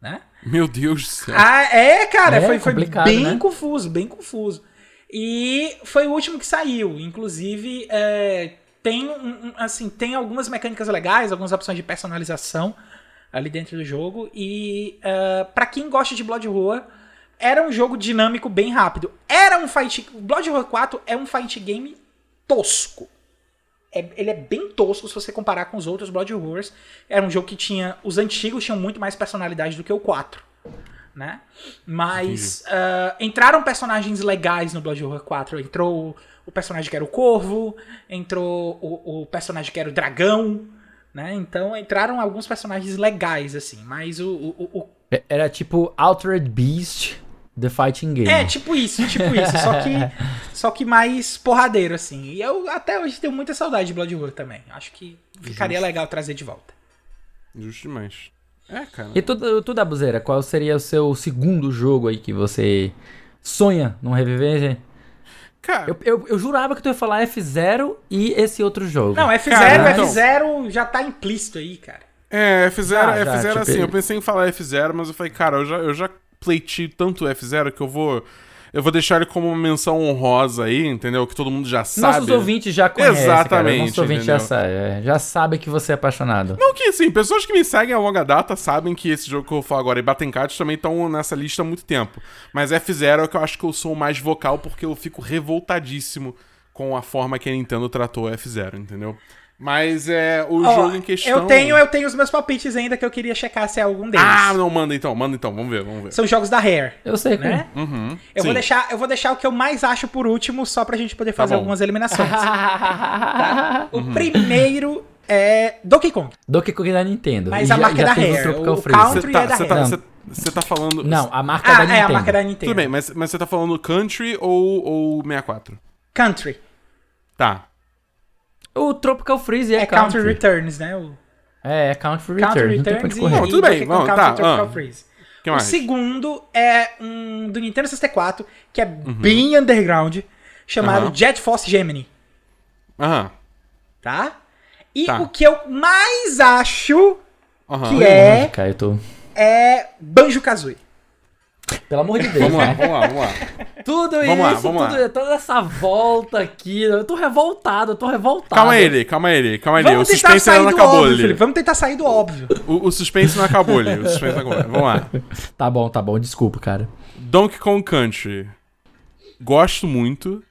Né? Meu Deus do céu. Ah, é, cara, É foi, foi bem né? confuso, bem confuso. E foi o último que saiu. Inclusive, é, tem, assim, tem algumas mecânicas legais, algumas opções de personalização ali dentro do jogo. E é, para quem gosta de Blood Roar, era um jogo dinâmico bem rápido. Era um fight. Blood Roar 4 é um fight game tosco. É- ele é bem tosco se você comparar com os outros Blood Roars. Era um jogo que tinha. Os antigos tinham muito mais personalidade do que o 4. né? Mas ah, entraram personagens legais no Blood Horror 4. Entrou o, personagem que era o Corvo, entrou o, o personagem que era o Dragão, né? Então entraram alguns personagens legais, assim. Mas o- o- o, o É- Era tipo Altered Beast The Fighting Game. É, tipo isso, tipo isso. Só que, só que mais porradeiro, assim. E eu até hoje tenho muita saudade de Blood Horror também. Acho que ficaria legal trazer de volta. Justo demais. É, cara. E tu, tu Dabuzeira, qual seria o seu segundo jogo aí que você sonha não reviver? gente? Cara, Eu, eu, eu jurava que tu ia falar F0 e esse outro jogo. Não, F0, Cara, então- F0 já tá implícito aí, cara. É, F0, Já, já, F0 tipo, assim, eu pensei em falar F0, mas eu falei, cara, eu já, eu já pleitei tanto F0 que eu vou. Eu vou deixar ele como uma menção honrosa aí, entendeu? Que todo mundo já sabe. Nossos ouvintes já conhecem. Exatamente, Nossos ouvintes já, é, já sabem que você é apaixonado. Não que, assim, pessoas que me seguem a longa data sabem que esse jogo que eu vou falar agora e Batem Cat também estão nessa lista há muito tempo. Mas F0 é o que eu acho que eu sou o mais vocal porque eu fico revoltadíssimo com a forma que a Nintendo tratou F0, entendeu? Mas é o Ó, jogo em questão. Eu tenho, eu tenho os meus palpites ainda que eu queria checar se é algum deles. Ah, não, manda então, manda então, vamos ver, vamos ver. São jogos da Rare, Eu sei, né? Uhum, Eu sim. vou, deixar, eu vou deixar o que eu mais acho por último, só pra gente poder fazer bom. algumas eliminações. tá? O Uhum. primeiro é Donkey Kong. Donkey Kong da Nintendo. Mas E a já- marca já é da o Rare, o. Country Você tá, é da você tá, Rare. você- você tá falando. Não, a marca Ah, da é Nintendo. a marca da Nintendo. Tudo bem, mas, mas você tá falando Country ou, ou 64? Country. Tá. O Tropical Freeze é, É Country. Country Returns, né? O É, é Country Country Return. Não tem pra Returns onde e, correr. Não, e tudo bem, vamos, tá, Tropical ah. Freeze. que o mais? segundo é um do Nintendo 64, que é bem underground, chamado Uhum. Jet Force Gemini, Aham. tá? E Tá. o que eu mais acho que é, Cara, eu tô... é Banjo-Kazooie. Pelo amor de Deus, Vamos lá, vamos lá, vamos lá. Tudo Vamos lá, isso, vamos tudo, toda essa volta aqui. Eu tô revoltado, eu tô revoltado. Calma aí, Eli, calma aí, Eli, calma aí. Eli. O suspense ainda não acabou, óbvio, Eli. Felipe. Vamos tentar sair do óbvio. O, o suspense não acabou, Eli. O suspense não acabou. Vamos lá. Tá bom, tá bom, desculpa, cara. Donkey Kong Country. Gosto muito,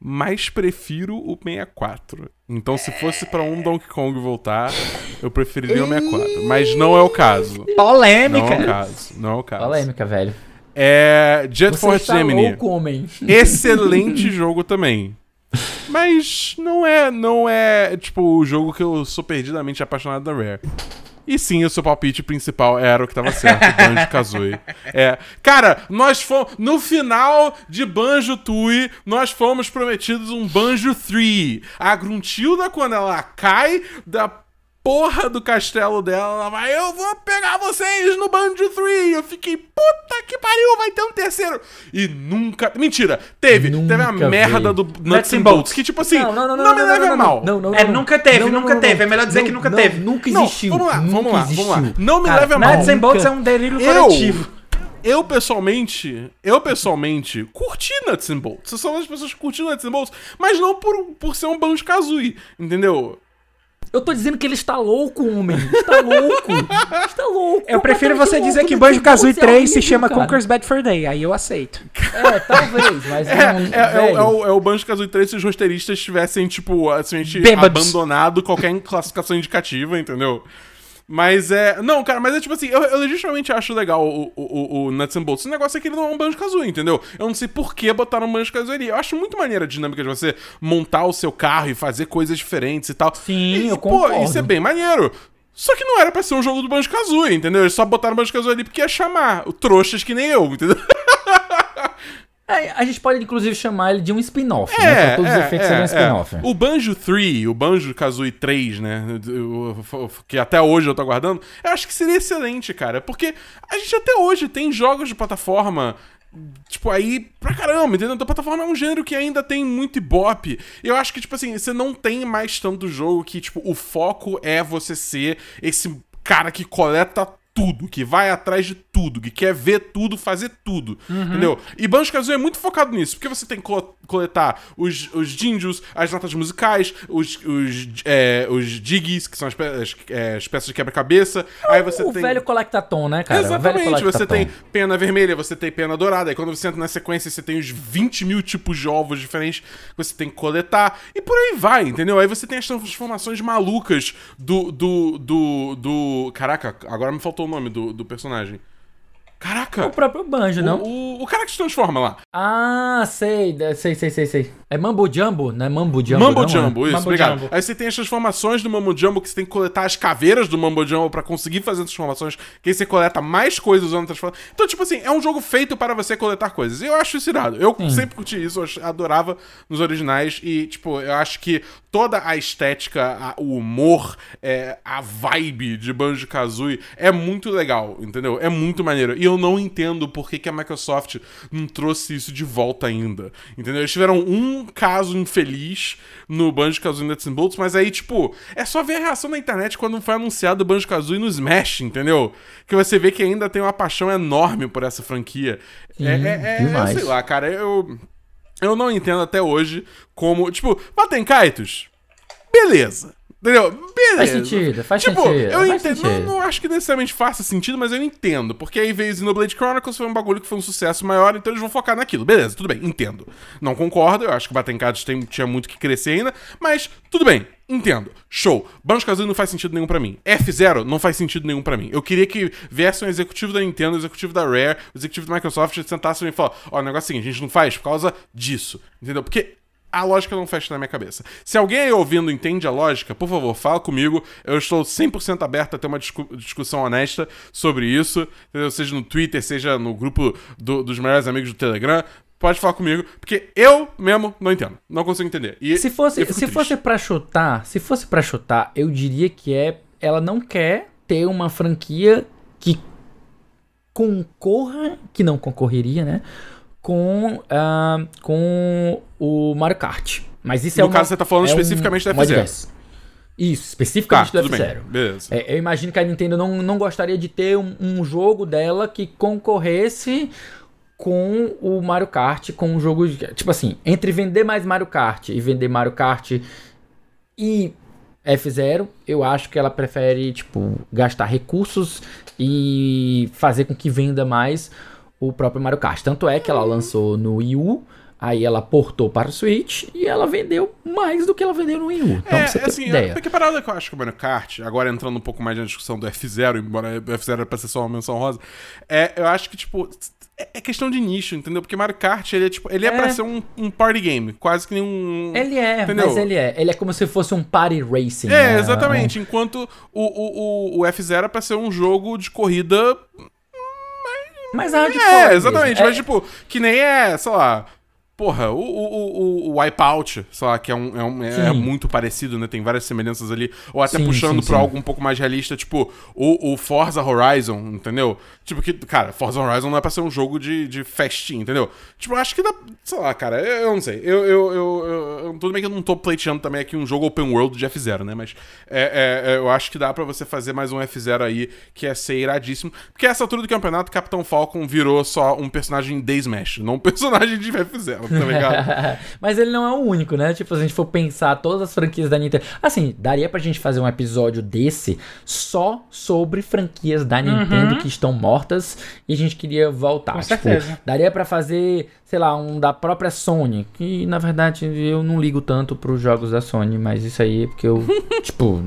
mas prefiro o 64. Então, se fosse pra um Donkey Kong voltar, eu preferiria o 64. Mas não é o caso. Não Polêmica. é o caso. Não é o caso. Polêmica, velho. É. Jet Você Force Gemini. louco, homem. Excelente jogo também. Mas não é, não é, tipo, o jogo que eu sou perdidamente apaixonado da Rare. E sim, o seu palpite principal era o que tava certo, Banjo Kazooie. É. Cara, nós fomos. No final de Banjo Tui, nós fomos prometidos um Banjo 3. A Gruntilda, quando ela cai da porra do castelo dela, ela vai, eu vou pegar vocês no Banjo 3. Eu fiquei, puta que pariu, vai ter um terceiro. E nunca. Mentira, teve. Nunca teve a merda do Nuts and Bolts. Que tipo assim, não, me leve a mal. Não, não, É, não. nunca teve, Não, não, nunca não, teve. não. É melhor dizer que nunca Não, teve. Nunca Não, existiu. vamos lá, nunca vamos lá, vamos lá. Não me leve a mal. Nuts and nunca- Bolts é um delírio Eu, coletivo. eu pessoalmente, eu pessoalmente curti Nuts and Bolts. Eu sou uma das pessoas que curti Nuts and Bolts, mas não por, por ser um Banjo Kazooie, entendeu? Eu tô dizendo que ele está louco, homem. Está louco. está louco. Eu prefiro você dizer que Nuts and Banjo-Kazooie Bolts é 3 se chama cara. Conker's Bad Fur Day. Aí eu aceito. É, talvez, mas É, não, é, é, é o, é o Banjo Kazooie 3 se os roteiristas tivessem, tipo, assim, Bêbados. abandonado qualquer classificação indicativa, entendeu? Mas é. Não, cara, mas é tipo assim, eu, eu legitimamente acho legal o, o, o, Nuts and Bolts. O negócio é que ele não é um Banjo Kazooie, entendeu? Eu não sei por que botaram um Banjo Kazooie ali. Eu acho muito maneira a dinâmica de você montar o seu carro e fazer coisas diferentes e tal. Sim, e, eu Pô, concordo. isso é bem maneiro. Só que não era pra ser um jogo do Banjo Kazooie, entendeu? Eles só botaram o Banjo Kazooie ali porque ia chamar trouxas que nem eu, entendeu? É, a gente pode, inclusive, chamar ele de um spin-off, né? É, Pra todos os é, efeitos é, seria um é. spin-off. O Banjo 3, o Banjo Kazooie 3, né? Que até hoje eu tô aguardando. Eu acho que seria excelente, cara. Porque a gente até hoje tem jogos de plataforma. Tipo, aí pra caramba, entendeu? Então, plataforma é um gênero que ainda tem muito ibope. E eu acho que, tipo assim, você não tem mais tanto jogo que, tipo, o foco é você ser esse cara que coleta tudo, que vai atrás de tudo, que quer ver tudo, fazer tudo, entendeu? E Banjo-Kazooie é muito focado nisso, porque você tem coletar os, os dinjos, as notas musicais, os, os, é, os diggies, que são as, pe- as, é, as peças de quebra-cabeça, aí você o tem... velho Collectaton, né, cara? Velho Exatamente, você tem pena vermelha, você tem pena dourada, aí quando você entra na sequência, você tem os 20 mil tipos de ovos diferentes que você tem que coletar, e por aí vai, entendeu? Aí você tem as transformações malucas do. do. do. do. Caraca, agora me faltou o nome do, do personagem. Caraca! O próprio Banjo, não? O, o, o cara que se transforma lá. Ah, sei, de- sei, sei, sei, sei. É Mambo Jumbo, não é Mambo Jumbo? Mambo não, Jumbo, né? isso, Mambo obrigado. Jumbo. Aí você tem as transformações do Mambo Jumbo, que você tem que coletar as caveiras do Mambo Jumbo pra conseguir fazer as transformações, que aí você coleta mais coisas usando transformações. Então, tipo assim, é um jogo feito para você coletar coisas. Eu acho isso irado. Eu sempre curti isso, eu adorava nos originais. E, tipo, eu acho que toda a estética, a- o humor, é, a vibe de Banjo-Kazooie é muito legal, entendeu? É muito maneiro. E eu não entendo por que, que a Microsoft não trouxe isso de volta ainda, entendeu? Eles tiveram um caso infeliz no Banjo-Kazooie Nuts and Bolts, mas aí, tipo, é só ver a reação na internet quando foi anunciado o Banjo-Kazooie no Smash, entendeu? Que você vê que ainda tem uma paixão enorme por essa franquia. é, é, é, demais. sei lá, cara, eu... Eu não entendo até hoje como. Tipo, batem kaitos. Beleza. Entendeu? Beleza. Faz sentido, faz tipo, sentido, Eu entendo. Não, não acho que necessariamente faça sentido, mas eu entendo. Porque aí veio Xenoblade Chronicles, foi um bagulho que foi um sucesso maior, então eles vão focar naquilo. Beleza, tudo bem, entendo. Não concordo, eu acho que Batem Kaitos tem, tinha muito que crescer ainda, mas tudo bem. Entendo. Show. Banjo-Kazooie não faz sentido nenhum pra mim. F-Zero não faz sentido nenhum pra mim. Eu queria que viesse um executivo da Nintendo, um executivo da Rare, um executivo da Microsoft e sentassem e falassem, ó, o negócio é o seguinte, a gente não faz por causa disso. Entendeu? Porque a lógica não fecha na minha cabeça. Se alguém aí ouvindo entende a lógica, por favor, fala comigo. Eu estou 100% aberto a ter uma discu- discussão honesta sobre isso, entendeu? seja no Twitter, seja no grupo do- dos melhores amigos do Telegram. Pode falar comigo, porque eu mesmo não entendo. Não consigo entender. E Se fosse, se triste. fosse para chutar, se fosse para chutar, eu diria que é ela não quer ter uma franquia que concorra, que não concorreria, né, com ah, com o Mario Kart. Mas isso é No uma, caso, você tá falando é um- especificamente da uma F-Zero. Isso, Tá, especificamente do tudo bem. F-Zero. Beleza. É, eu imagino que a Nintendo não, não gostaria de ter um, um jogo dela que concorresse com o Mario Kart, com um jogo. de- Tipo assim, entre vender mais Mario Kart e vender Mario Kart e F0, eu acho que ela prefere, tipo, gastar recursos e fazer com que venda mais o próprio Mario Kart. Tanto é que ela lançou no Wii U, aí ela portou para o Switch e ela vendeu mais do que ela vendeu no Wii U. Então, É, você ter assim, ideia. a que parada que eu acho que o Mario Kart, agora entrando um pouco mais na discussão do F0, embora o F0 era pra ser só uma menção rosa, é, eu acho que, tipo, é é questão de nicho, entendeu? Porque Mario Kart, ele é, tipo, ele é, É. pra ser um, um party game, quase que nem um... Ele é, Entendeu? mas ele é. Ele é como se fosse um party racing. É, né? exatamente. Enquanto o, o, o, o F0 é pra ser um jogo de corrida. Mas hardcore. É, mesmo. exatamente. É, Mas, tipo, que nem é, sei lá. Porra, o, o, o, o Wipeout, sei lá, que é, um, é, um- é Sim. muito parecido, né? Tem várias semelhanças ali. Ou até Sim, puxando sim, pra sim. algo um pouco mais realista, tipo o, o Forza Horizon, entendeu? Tipo, que, cara, Forza Horizon não é pra ser um jogo de, de festinha, entendeu? Tipo, eu acho que dá. Sei lá, cara, eu, eu não sei. Eu, eu, eu, eu- eu- Tudo bem que eu não tô pleiteando também aqui um jogo open world de F0, né? Mas é, é, é, eu acho que dá pra você fazer mais um F0 aí, que é ser iradíssimo. Porque essa altura do campeonato, Capitão Falcon virou só um personagem de Smash, não um personagem de F0, tá ligado? Mas ele não é o único, né? Tipo, se a gente for pensar todas as franquias da Nintendo. Assim, daria pra gente fazer um episódio desse só sobre franquias da Nintendo que estão mortas e a gente queria voltar. Com Tipo, certeza. daria pra fazer, sei lá, um da própria Sony. Que na verdade eu não ligo tanto pros jogos da Sony, mas isso aí é porque eu, tipo.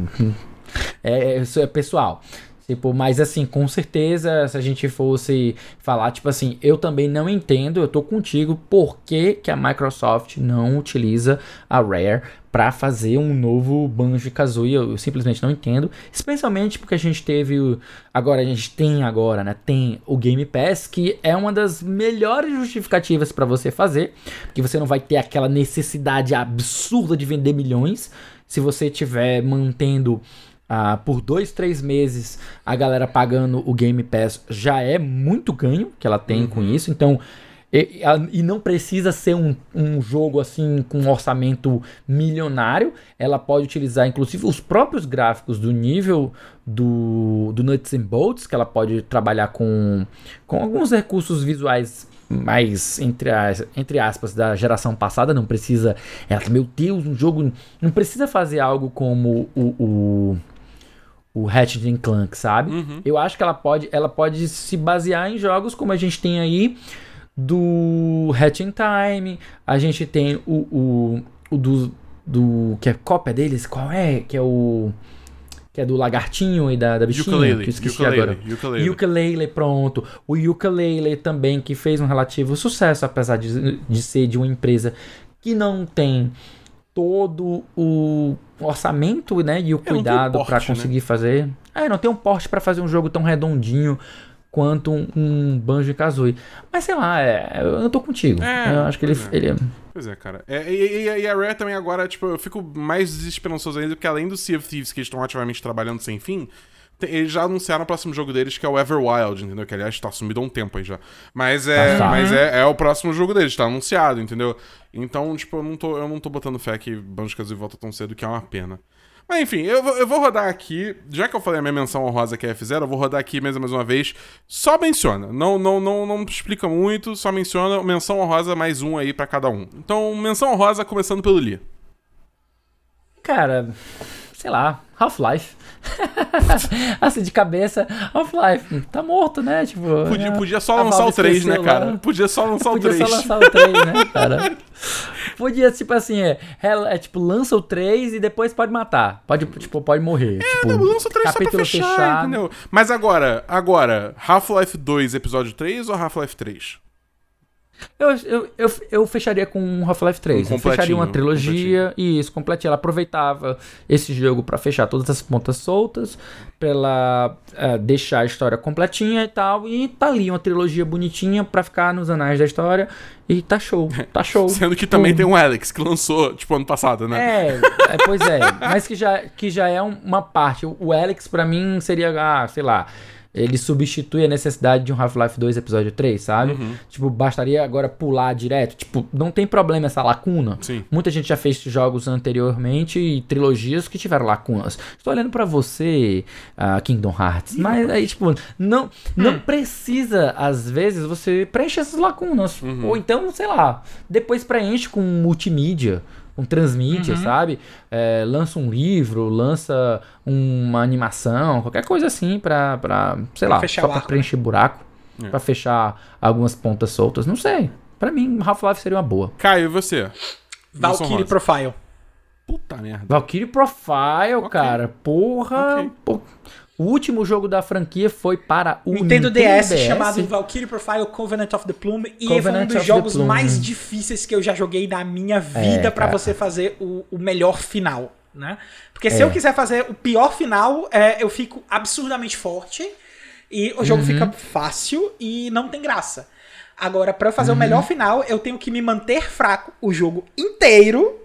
É, isso é pessoal. Tipo, mas assim, com certeza, se a gente fosse falar, tipo assim, eu também não entendo, eu tô contigo, por que, que a Microsoft não utiliza a Rare pra fazer um novo Banjo-Kazooie, eu, eu simplesmente não entendo, especialmente porque a gente teve, o- agora a gente tem agora, né, tem o Game Pass, que é uma das melhores justificativas pra você fazer, porque você não vai ter aquela necessidade absurda de vender milhões, se você tiver mantendo ah, por dois, três meses a galera pagando o Game Pass já é muito ganho que ela tem com isso. Então, e, e não precisa ser um, um jogo assim com um orçamento milionário. Ela pode utilizar, inclusive, os próprios gráficos do nível do, do Nuts and Bolts, que ela pode trabalhar com, com alguns recursos visuais mais, entre, as, entre aspas, da geração passada. Não precisa. Ela, meu Deus, um jogo. Não precisa fazer algo como o- o o Ratchet Clank, sabe? Eu acho que ela pode, ela pode se basear em jogos como a gente tem aí do Hatch in Time, a gente tem o, o, o do, do que é cópia deles, qual é? Que é o que que é do lagartinho e da, da bichinha, Ukulele, que eu esqueci ukulele, agora. ukulele. Ukulele, pronto. O Ukulele também, que fez um relativo sucesso, apesar de, de ser de uma empresa que não tem todo o orçamento, né, e o cuidado pra né? conseguir fazer. É, não tem um porte pra fazer um jogo tão redondinho quanto um, um Banjo Kazooie. Mas sei lá, é, eu tô contigo. É, eu acho que ele, pois é. ele Pois é, cara. É, e, e- e a Rare também agora, tipo, eu fico mais desesperançoso ainda, porque além do Sea of Thieves, que eles estão ativamente trabalhando sem fim, eles já anunciaram o próximo jogo deles, que é o Everwild, entendeu? Que, aliás, tá sumido há um tempo aí já. Mas é, Tá. mas é, é o próximo jogo deles, tá anunciado, entendeu? Então, tipo, eu não tô, eu não tô botando fé que Banjo-Kazooie volta tão cedo, que é uma pena. Mas enfim, eu vou, eu vou rodar aqui, já que eu falei a minha menção honrosa que é F0, eu vou rodar aqui mesmo mais uma vez. Só menciona, não, não, não, não explica muito, só menciona menção honrosa mais um aí pra cada um. Então, menção honrosa começando pelo Lee. Cara, sei lá, Half-Life. assim, de cabeça, Half-Life. Tá morto, né? Tipo. Podia, é, podia só lançar o Valve 3, né, cara? lá. Podia só lançar o Podia 3. só lançar o 3, né, cara? Podia, tipo assim, é, é, é, tipo, lança o 3 e depois pode matar. Pode, tipo, pode morrer. tipo, Não, lança o 3 só pra fechar, fechado. entendeu? Mas agora, agora, Half-Life 2, episódio 3 ou Half-Life 3? Eu, eu, eu, eu fecharia com um Half-Life 3. Um eu fecharia uma trilogia e isso, completinha. Ela aproveitava esse jogo pra fechar todas as pontas soltas, pra ela eh, deixar a história completinha e tal. E tá ali uma trilogia bonitinha pra ficar nos anais da história. E tá show, tá show. Sendo que também Pum. tem um Alex, que lançou, tipo, ano passado, né? É, é, pois é. Mas que já, que já é um- uma parte. O o Alex, pra mim, seria, ah, sei lá. Ele substitui a necessidade de um Half-Life 2 episódio 3, sabe? Uhum. Tipo, bastaria agora pular direto. Tipo, não tem problema essa lacuna. Sim. Muita gente já fez jogos anteriormente e trilogias que tiveram lacunas. Estou olhando pra você, ah, Kingdom Hearts. Mas aí, tipo, não, não Hum. precisa, às vezes, você preenche essas lacunas. Uhum. Ou então, sei lá, depois preenche com multimídia. Com transmídia, Uhum. sabe? É, lança um livro, lança uma animação, qualquer coisa assim pra, pra sei Pra lá, fechar só o pra arco, preencher buraco, É. pra fechar algumas pontas soltas. Não sei. Pra mim, Half-Life seria uma boa. Caio, e você? Valkyrie. Profile. Puta merda. Valkyrie Profile, cara. Porra. Ok. pô. O último jogo da franquia foi para o Nintendo, DS, chamado Valkyrie Profile Covenant of the Plume. E foi um Covenant dos jogos mais difíceis que eu já joguei na minha vida pra cara. você fazer o, o melhor final, né? Porque se É. eu quiser fazer o pior final, é, eu fico absurdamente forte e o jogo Uhum. fica fácil e não tem graça. Agora, pra eu fazer Uhum. o melhor final, eu tenho que me manter fraco o jogo inteiro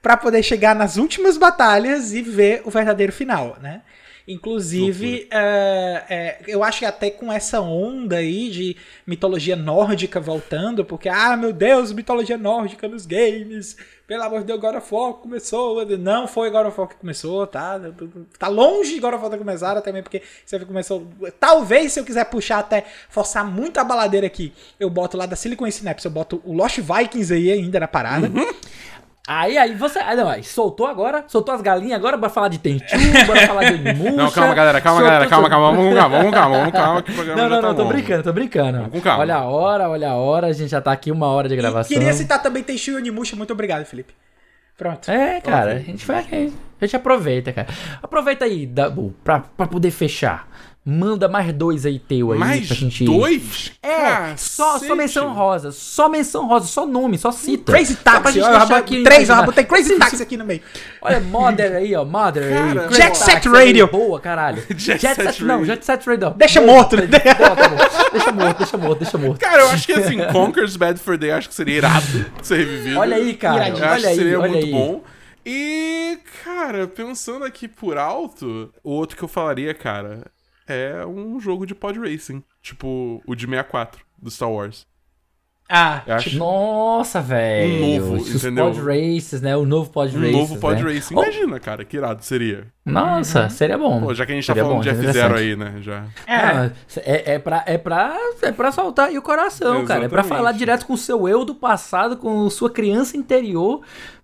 pra poder chegar nas últimas batalhas e ver o verdadeiro final, né? Inclusive, é, é, eu acho que até com essa onda aí de mitologia nórdica voltando, porque, ah, meu Deus, mitologia nórdica nos games, pelo amor de Deus, God of War começou. Não foi God of War que começou, tá? Tá longe de God of War ter começado, também porque você começou. Talvez, se eu quiser puxar até, forçar muito a baladeira aqui, eu boto lá da Silicon Synapse, eu boto o Lost Vikings aí ainda na parada. Aí, aí você. Aí, não, aí, soltou agora? Soltou as galinhas agora? Bora falar de Tenchu, bora falar de Onimusha. Não, calma, galera, calma, soltou galera, calma, calma, vamos com calma, vamos com calma, vamos com calma, que o programa Não, já não, tá não, tô brincando, tô brincando. Vamos com calma. Olha a hora, olha a hora, a gente já tá aqui uma hora de E gravação. queria citar também Tenchu e Onimusha. Muito obrigado, Felipe. Pronto. É, cara, a gente vai. A gente aproveita, cara. Aproveita aí, Dabu, pra, pra poder fechar. Manda mais dois aí teu aí Mais pra gente. dois? É, só, só menção rosa. Só menção rosa, só nome, só cita. Crazy Só pra Taxi. gente deixar aqui três, eu botei Crazy Taxi aqui no meio. Olha, Mother aí, ó. Mother aí. Cara, Crazy Jet Set Taxi Radio. Boa, caralho. Jet Set Não, Radio. Jet Set Radio. Deixa Boa, morto, né? Bota, bota. Deixa morto, deixa morto, deixa morto. Cara, eu acho que assim, Conker's Bad for Day acho que seria irado ser revivido. Olha aí, cara. Eu Olha acho que aí, seria olha muito aí. bom. E, cara, pensando aqui por alto, o outro que eu falaria, cara, é um jogo de pod racing. Tipo, o de 64 do Star Wars. Ah, Eu acho Nossa, velho. Um novo, Os entendeu? pod races, né? O novo pod um races. novo pod né? racing. Oh, Imagina, cara, que irado seria. Nossa, seria bom. Pô, já que a gente tá Seria falando bom, de seria F0 interessante. aí, né? Já. é. Ah, é, é, pra, é, pra, é pra soltar aí o coração, cara. É pra Exatamente. falar direto com o seu eu do passado, com sua criança interior,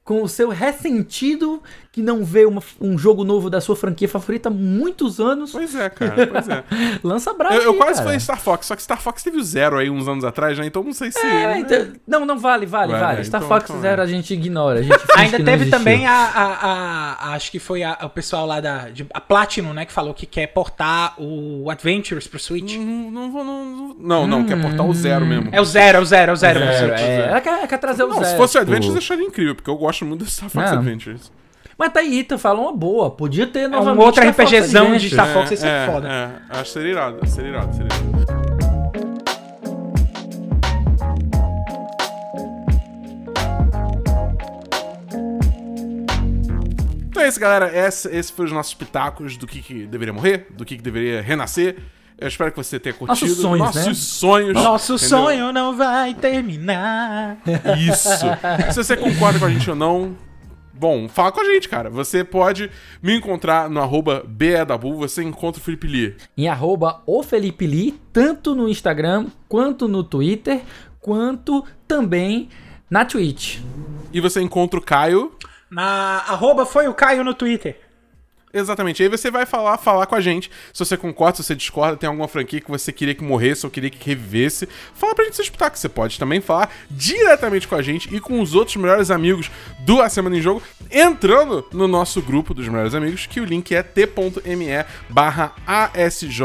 com o seu ressentido que não vê uma- um jogo novo da sua franquia favorita há muitos anos. Pois é, cara, pois é. Lança bravo. Eu, eu aí, quase cara. falei Star Fox, só que Star Fox teve o zero aí uns anos atrás, né? Então não sei se. É, então- não, não vale, vale, Vale, vale. é, Star então- Fox então é. Zero a gente ignora. A gente Ainda teve também a, a- a- a- Acho que foi a- o pessoal lá da. de- a Platinum, né? Que falou que quer portar o Adventures pro Switch. Não, não vou. Não, não, não, não, quer portar o zero mesmo. É o zero, é o zero, é o zero. pro Zero, Switch. é, ela, quer, ela quer trazer o Não, zero. se fosse o tipo- Adventures, eu acharia incrível, porque eu gosto muito do Star Fox Não. Adventures. Mas tá aí, tu falou uma boa. Podia ter É novamente. um outro Star Fox RPGzão de Adventures. Star Fox, isso é foda. É, acho que seria irado, seria irado, seria irado. Então é isso, galera. Esse, esse foi os nossos pitacos do que, que deveria morrer, do que, que deveria renascer. Eu espero que você tenha curtido. Nossos sonhos, Nossos né? sonhos. Nosso entendeu? sonho não vai terminar. Isso. Se você concorda com a gente ou não, bom, fala com a gente, cara. Você pode me encontrar no arroba BEDabu, você encontra o Felipe Lee. Em arroba o Felipe Lee, tanto no Instagram, quanto no Twitter, quanto também na Twitch. E você encontra o Caio. Na arroba foi o Caio no Twitter. Exatamente. Aí você vai falar, falar com a gente. Se você concorda, se você discorda, tem alguma franquia que você queria que morresse ou queria que revivesse. Fala pra gente seu espetáculo. Você pode também falar diretamente com a gente e com os outros melhores amigos do A Semana em Jogo, entrando no nosso grupo dos melhores amigos, que o link é t.me barra ASJ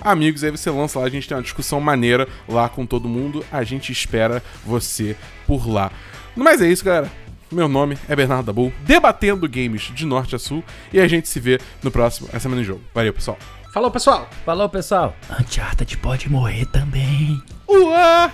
Amigos. Aí você lança lá, a gente tem uma discussão maneira lá com todo mundo. A gente espera você por lá. Mas é isso, galera. Meu nome é Bernardo Dabu, debatendo games de norte a sul, e a gente se vê no próximo A Semana em Jogo. Valeu, pessoal. Falou, pessoal. Falou, pessoal. Uncharted pode morrer também. Uau!